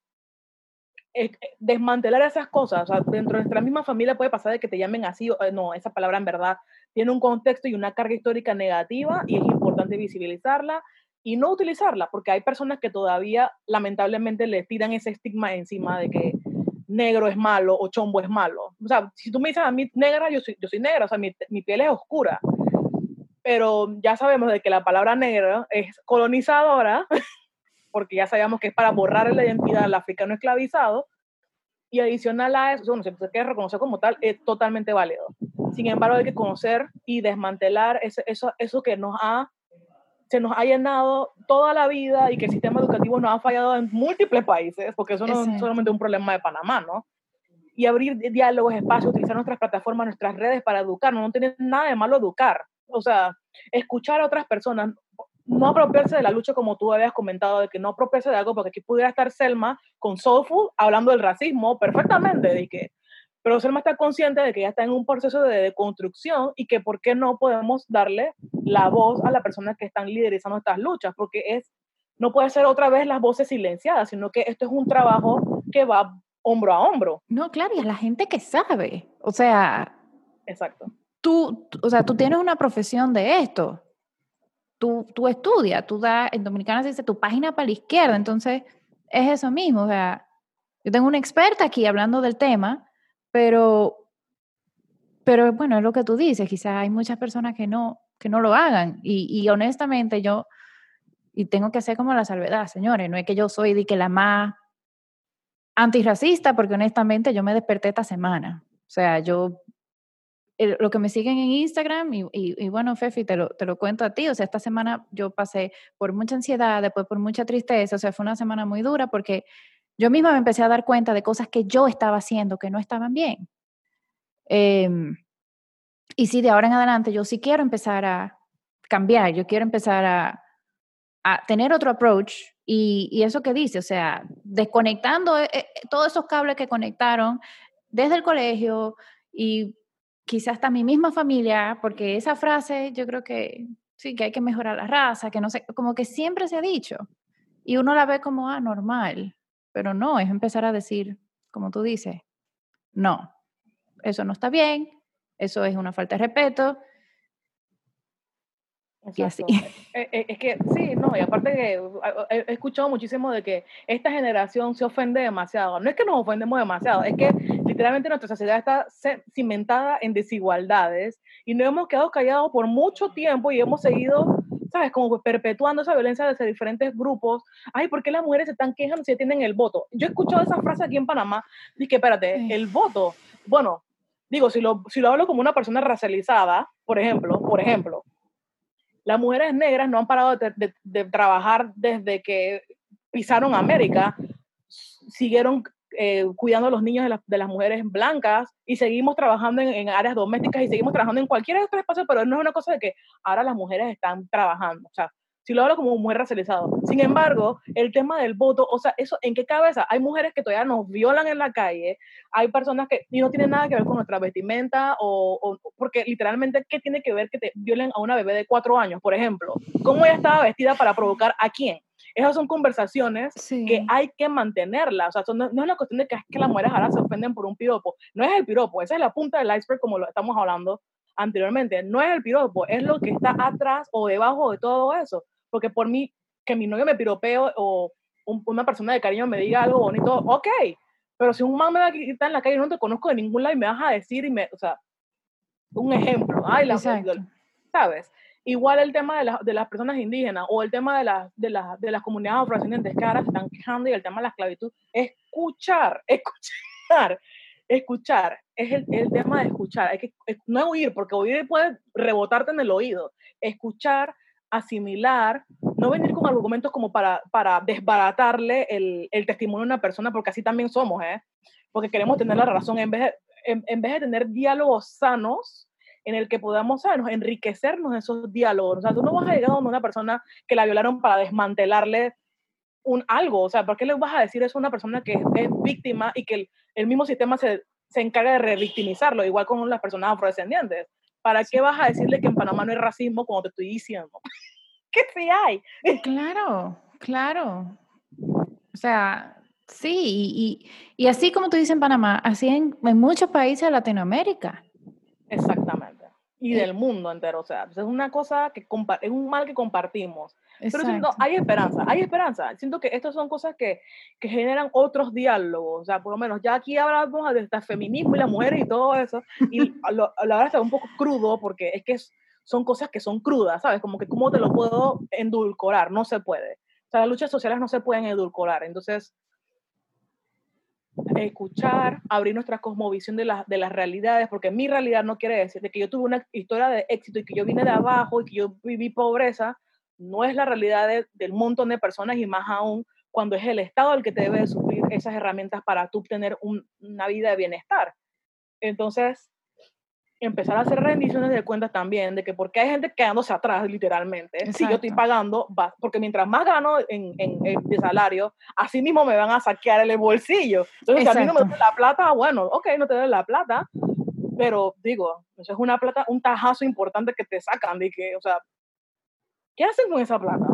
eh, desmantelar esas cosas, o sea, dentro de nuestra misma familia puede pasar de que te llamen así, eh, no, esa palabra en verdad tiene un contexto y una carga histórica negativa y es importante visibilizarla y no utilizarla, porque hay personas que todavía lamentablemente le tiran ese estigma encima de que negro es malo o chombo es malo. O sea, si tú me dices a mí negra, yo soy, yo soy negra, o sea, mi, mi piel es oscura. Pero ya sabemos de que la palabra negra es colonizadora, *laughs* porque ya sabemos que es para borrar la identidad del africano esclavizado, y adicional a eso, bueno, se quiere reconocer como tal, es totalmente válido. Sin embargo, hay que conocer y desmantelar eso, eso, eso que nos ha, se nos ha llenado toda la vida y que el sistema educativo nos ha fallado en múltiples países, porque eso no es solamente un problema de Panamá, ¿no? Y abrir diálogos, espacios, utilizar nuestras plataformas, nuestras redes para educar, no tiene nada de malo educar. O sea, escuchar a otras personas, no apropiarse de la lucha como tú habías comentado, de que no apropiarse de algo, porque aquí pudiera estar Selma con Soulful hablando del racismo perfectamente, de que, pero Selma está consciente de que ya está en un proceso de deconstrucción y que por qué no podemos darle la voz a las personas que están liderizando estas luchas, porque es, no puede ser otra vez las voces silenciadas, sino que esto es un trabajo que va hombro a hombro. No, claro, y a la gente que sabe, o sea... Exacto. Tú, o sea, tú tienes una profesión de esto tú, tú estudias, tú das, en Dominicana se dice tu página para la izquierda, entonces es eso mismo, o sea, yo tengo una experta aquí hablando del tema, pero, pero bueno, es lo que tú dices, quizás hay muchas personas que no, que no lo hagan y, y honestamente yo, y tengo que hacer como la salvedad, señores, no es que yo soy de que la más antirracista, porque honestamente yo me desperté esta semana. O sea, yo, lo que me siguen en Instagram, y, y, bueno, Fefi, te lo, te lo cuento a ti, o sea, esta semana yo pasé por mucha ansiedad, después por mucha tristeza, o sea, fue una semana muy dura porque yo misma me empecé a dar cuenta de cosas que yo estaba haciendo que no estaban bien. Em, y sí, de ahora en adelante yo sí quiero empezar a cambiar, yo quiero empezar a, a tener otro approach y, eso que dice, o sea, desconectando eh, eh, todos esos cables que conectaron desde el colegio y quizás hasta mi misma familia, porque esa frase yo creo que sí, que hay que mejorar la raza, que no sé, como que siempre se ha dicho. Y uno la ve como, ah, normal, pero no, es empezar a decir, como tú dices, no, eso no está bien, eso es una falta de respeto, y así. Eh, eh, es, que sí, no, y aparte que he escuchado muchísimo de que esta generación se ofende demasiado. No es que nos ofendemos demasiado, es que literalmente nuestra sociedad está cimentada en desigualdades y nos hemos quedado callados por mucho tiempo y hemos seguido, ¿sabes? Como perpetuando esa violencia desde diferentes grupos. Ay, ¿por qué las mujeres se están quejando si tienen el voto? Yo he escuchado esa frase aquí en Panamá, que espérate, el voto, bueno, digo, si lo, si lo hablo como una persona racializada, por ejemplo, por ejemplo, las mujeres negras no han parado de, trabajar desde que pisaron América, siguieron eh, cuidando a los niños de, las mujeres blancas y seguimos trabajando en, áreas domésticas y seguimos trabajando en cualquier otro espacio, pero no es una cosa de que ahora las mujeres están trabajando. O sea, si lo hablo como mujer racializado. Sin embargo, el tema del voto, o sea, eso, ¿en qué cabeza? Hay mujeres que todavía nos violan en la calle, hay personas que y no tienen nada que ver con nuestra vestimenta, o, porque literalmente, ¿qué tiene que ver que te violen a una bebé de cuatro años, por ejemplo? ¿Cómo ella estaba vestida para provocar a quién? Esas son conversaciones que hay que mantenerlas. O sea, no, es una cuestión de que, que las mujeres ahora se ofenden por un piropo. No es el piropo, esa es la punta del iceberg como lo estamos hablando anteriormente. No es el piropo, es lo que está atrás o debajo de todo eso porque por mí, que mi novio me piropeo o una persona de cariño me diga algo bonito, ok, pero si un man me va a quitar en la calle, no te conozco de ningún lado y me vas a decir, y me, o sea, un ejemplo, ay, la, ¿sabes? Igual el tema de, la, de, las personas indígenas o el tema de, la, de, la, de las comunidades afrodescendientes que ahora se están quejando y el tema de la esclavitud, escuchar, *laughs* escuchar, escuchar, es el, el tema de escuchar, hay que, no oír, porque oír puede rebotarte en el oído, escuchar asimilar, no venir con argumentos como para, para desbaratarle el, el, testimonio a una persona, porque así también somos, ¿eh? porque queremos tener la razón en vez de, en, vez de tener diálogos sanos en el que podamos ¿sabes? enriquecernos en esos diálogos. O sea, tú no vas a llegar a una persona que la violaron para desmantelarle un algo. O sea, ¿por qué le vas a decir eso a una persona que es víctima y que el, el mismo sistema se, se encarga de revictimizarlo, igual con las personas afrodescendientes? ¿Para qué vas a decirle que en Panamá no hay racismo cuando te estoy diciendo? *laughs* que sí hay. Claro, claro. O sea, sí, y, así como tú dices en Panamá, así en, muchos países de Latinoamérica. Exactamente. Y del mundo entero. O sea, es una cosa que es un mal que compartimos. Pero siento, hay esperanza, hay esperanza. Siento que estas son cosas que, que, generan otros diálogos. O sea, por lo menos ya aquí hablamos de este feminismo y la mujer y todo eso. Y *laughs* la verdad está un poco crudo porque es que son cosas que son crudas, ¿sabes? Como que cómo te lo puedo endulcorar, no se puede. O sea, las luchas sociales no se pueden edulcorar. Entonces, escuchar, abrir nuestra cosmovisión de, de las realidades, porque mi realidad no quiere decir que yo tuve una historia de éxito y que yo vine de abajo y que yo viví pobreza, no es la realidad del montón de personas y más aún cuando es el Estado el que te debe suplir esas herramientas para tú tener una vida de bienestar. Entonces, empezar a hacer rendiciones de cuentas también, de que porque hay gente quedándose atrás, literalmente, si yo estoy pagando, porque mientras más gano en, en, de salario, así mismo me van a saquear el bolsillo. Entonces, si a mí no me da la plata, bueno, ok, no te doy la plata, pero digo, eso es una plata, un tajazo importante que te sacan, de que, o sea, ¿Qué hacen con esa plata?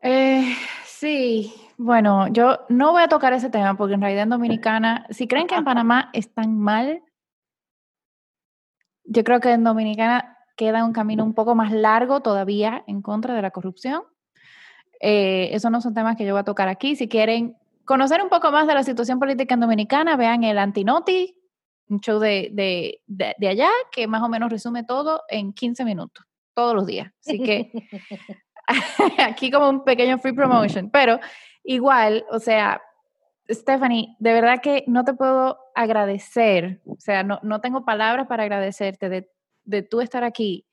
Eh, sí, bueno, yo no voy a tocar ese tema porque en realidad en Dominicana, si creen que en Panamá están mal, yo creo que en Dominicana queda un camino un poco más largo todavía en contra de la corrupción. Eh, esos no son temas que yo voy a tocar aquí. Si quieren conocer un poco más de la situación política en Dominicana, vean el Antinoti, un show de, de, de, allá que más o menos resume todo en 15 minutos, todos los días. Así que *laughs* *laughs* aquí como un pequeño free promotion, pero igual, o sea, Stephanie, de verdad que no te puedo agradecer, o sea, no, no tengo palabras para agradecerte de, de tú estar aquí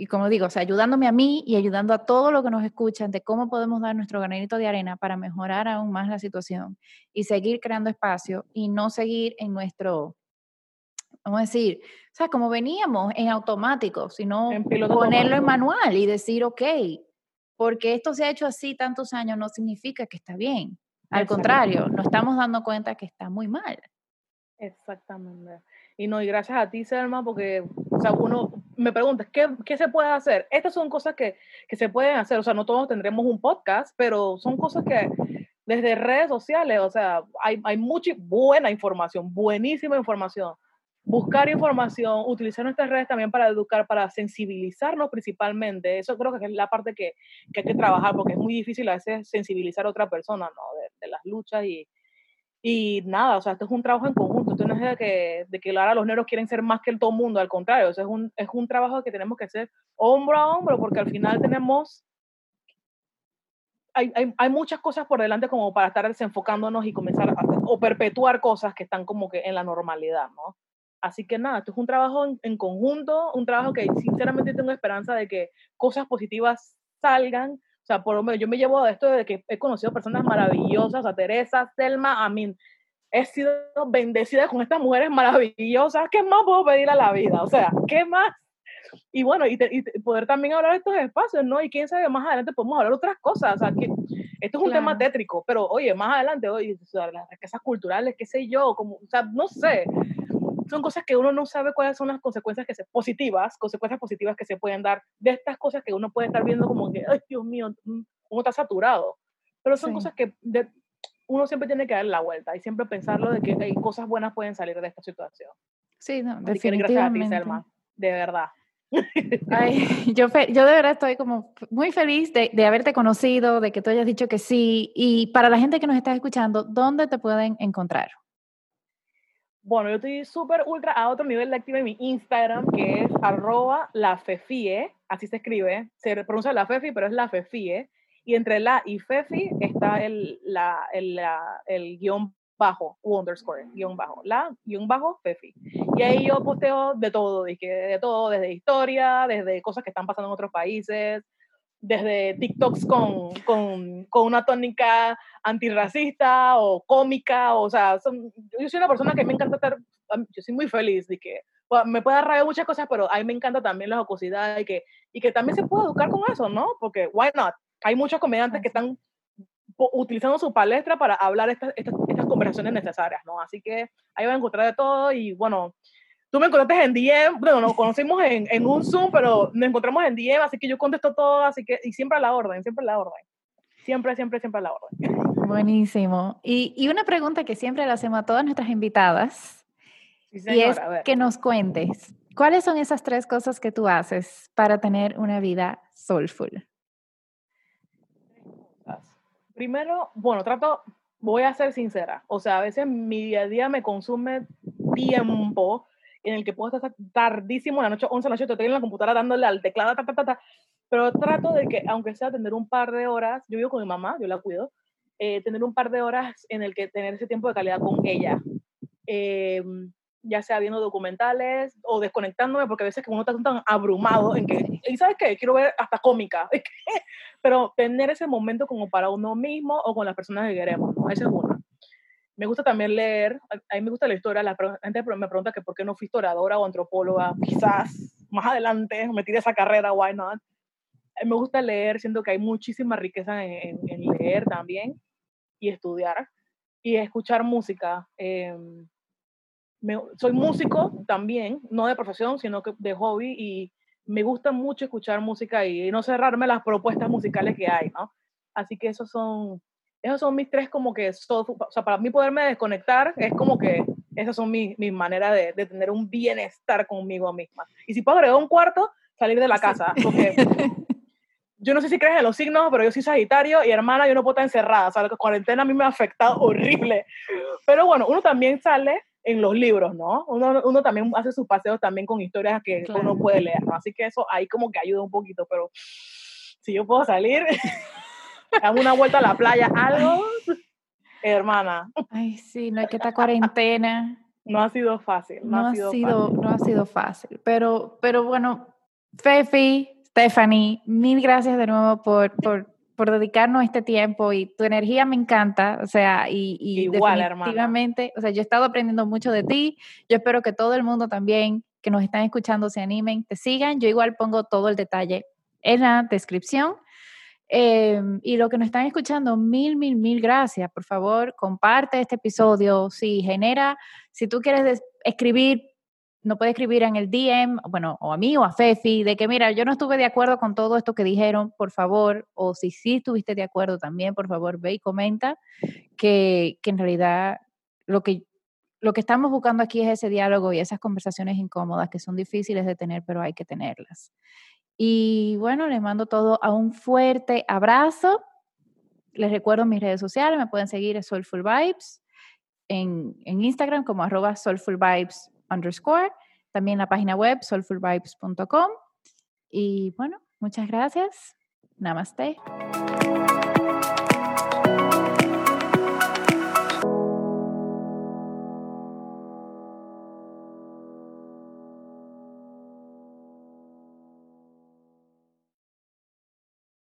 y como digo, o sea, ayudándome a mí y ayudando a todos los que nos escuchan de cómo podemos dar nuestro granito de arena para mejorar aún más la situación y seguir creando espacio y no seguir en nuestro, vamos a decir, o sea, como veníamos en automático, sino ponerlo en manual y decir, ok, porque esto se ha hecho así tantos años no significa que está bien. Al contrario, nos estamos dando cuenta que está muy mal. Exactamente. Y no, y gracias a ti, Selma, porque, o sea, uno me pregunta, ¿qué, ¿qué, se puede hacer? Estas son cosas que, que, se pueden hacer, o sea, no todos tendremos un podcast, pero son cosas que desde redes sociales, o sea, hay, hay mucha buena información, buenísima información. Buscar información, utilizar nuestras redes también para educar, para sensibilizarnos principalmente. Eso creo que es la parte que, que hay que trabajar, porque es muy difícil a veces sensibilizar a otra persona, ¿no? De, de las luchas y, y nada, o sea, esto es un trabajo en conjunto. Esto no es de que, de que ahora los negros quieren ser más que el todo mundo, al contrario, o sea, es, un, es un trabajo que tenemos que hacer hombro a hombro, porque al final tenemos. Hay, hay, hay muchas cosas por delante como para estar desenfocándonos y comenzar a, o perpetuar cosas que están como que en la normalidad, ¿no? Así que nada, esto es un trabajo en, en conjunto, un trabajo que sinceramente tengo esperanza de que cosas positivas salgan, sea, por lo menos yo me llevo de esto de que he conocido personas maravillosas, a Teresa, Selma, a mí. He sido bendecida con estas mujeres maravillosas. ¿Qué más puedo pedir a la vida? O sea, ¿qué más? Y bueno, y, poder también hablar de estos espacios, ¿no? Y quién sabe, más adelante podemos hablar de otras cosas. O sea, que esto es un tema tétrico, pero oye, más adelante, oye, las riquezas culturales, qué sé yo, como, o sea, no sé son cosas que uno no sabe cuáles son las consecuencias que se, positivas, consecuencias positivas que se pueden dar de estas cosas que uno puede estar viendo como que, ay, Dios mío, mm, uno está saturado. Pero son cosas que uno siempre tiene que dar la vuelta y siempre pensarlo de que hay cosas buenas pueden salir de esta situación. Sí, no, definitivamente. Gracias a ti, Selma, de verdad. *laughs* Ay, *laughs* yo, yo de verdad estoy como muy feliz de, de, haberte conocido, de que tú hayas dicho que sí. Y para la gente que nos está escuchando, ¿dónde te pueden encontrar? Bueno, yo estoy súper ultra a otro nivel de activa en mi Instagram, que es arroba lafefie, así se escribe, se pronuncia la fefi, pero es la fefie, y entre la y fefi está el, la, el, la, el guion bajo, u underscore, guion bajo, la, guion bajo, fefi. Y ahí yo posteo de todo, de, de todo, desde historia, desde cosas que están pasando en otros países, desde TikToks con, con, con, una tónica antirracista o cómica, o sea, yo soy una persona que me encanta estar, yo soy muy feliz de que me puede dar muchas cosas, pero a mí me encanta también la jocosidad y que, y que también se puede educar con eso, ¿no? Porque, why not? Hay muchos comediantes que están utilizando su palestra para hablar estas, estas, estas conversaciones necesarias, ¿no? Así que ahí van a encontrar de todo y bueno, tú me encontraste en DM, bueno, nos conocimos en, en, un Zoom, pero nos encontramos en DM, así que yo contesto todo, así que, y siempre a la orden, siempre a la orden. Siempre, siempre, siempre a la orden. Buenísimo. Y, y una pregunta que siempre le hacemos a todas nuestras invitadas, y es que nos cuentes, ¿cuáles son esas tres cosas que tú haces para tener una vida soulful? Primero, bueno, trato, voy a ser sincera, o sea, a veces mi día a día me consume tiempo en el que puedo estar tardísimo la noche, 11 de la noche, estoy en la computadora dándole al teclado, ta, ta, ta, ta, pero trato de que, aunque sea tener un par de horas, yo vivo con mi mamá, yo la cuido, eh, tener un par de horas en el que tener ese tiempo de calidad con ella. Eh, ya sea viendo documentales o desconectándome, porque a veces que uno está tan abrumado en que, ¿y sabes qué? Quiero ver hasta cómica. *laughs* Pero tener ese momento como para uno mismo o con las personas que queremos, ¿no? Esa es una. Me gusta también leer, a mí me gusta la historia, la gente me pregunta que por qué no fui historiadora o antropóloga, quizás más adelante me tire esa carrera, why not. Me gusta leer, siento que hay muchísima riqueza en, leer también y estudiar y escuchar música. Em, soy músico también, no de profesión, sino que de hobby y me gusta mucho escuchar música y no cerrarme las propuestas musicales que hay, ¿no? Así que esos son esos son mis tres como que, o sea, para mí poderme desconectar es como que Esas son mis mi maneras de, de, tener un bienestar conmigo misma. Y si puedo agregar un cuarto, salir de la casa. Porque *laughs* yo no sé si crees en los signos, pero yo soy Sagitario y hermana, yo no puedo estar encerrada. O sea, la cuarentena a mí me ha afectado *laughs* horrible. Pero bueno, uno también sale en los libros, ¿no? Uno, uno también hace sus paseos también con historias que uno puede leer, ¿no? Así que eso ahí como que ayuda un poquito, pero si yo puedo salir, *laughs* hago una vuelta a la playa, algo, hermana. Ay, sí, no hay que estar cuarentena. No ha sido fácil. No, ha, sido, fácil. no ha sido fácil, pero, pero bueno, Fefi, Stephanie, mil gracias de nuevo por, por, por, dedicarnos este tiempo y tu energía me encanta, o sea, y, y Igual, definitivamente, o sea, yo he estado aprendiendo mucho de ti, yo espero que todo el mundo también que nos están escuchando se animen, te sigan, yo igual pongo todo el detalle en la descripción. Em, y lo que nos están escuchando, mil, mil, mil gracias. Por favor, comparte este episodio. Si genera, si tú quieres escribir no puede escribir en el DM, bueno, o a mí o a Fefi, de que mira, yo no estuve de acuerdo con todo esto que dijeron, por favor, o si sí estuviste de acuerdo también, por favor, ve y comenta que, que en realidad lo que, lo que estamos buscando aquí es ese diálogo y esas conversaciones incómodas que son difíciles de tener, pero hay que tenerlas. Y bueno, les mando todo a un fuerte abrazo. Les recuerdo mis redes sociales, me pueden seguir en Soulful Vibes, en, Instagram como arroba Soulful Vibes underscore, también la página web soulfulvibes.com. Y bueno, muchas gracias. Namaste.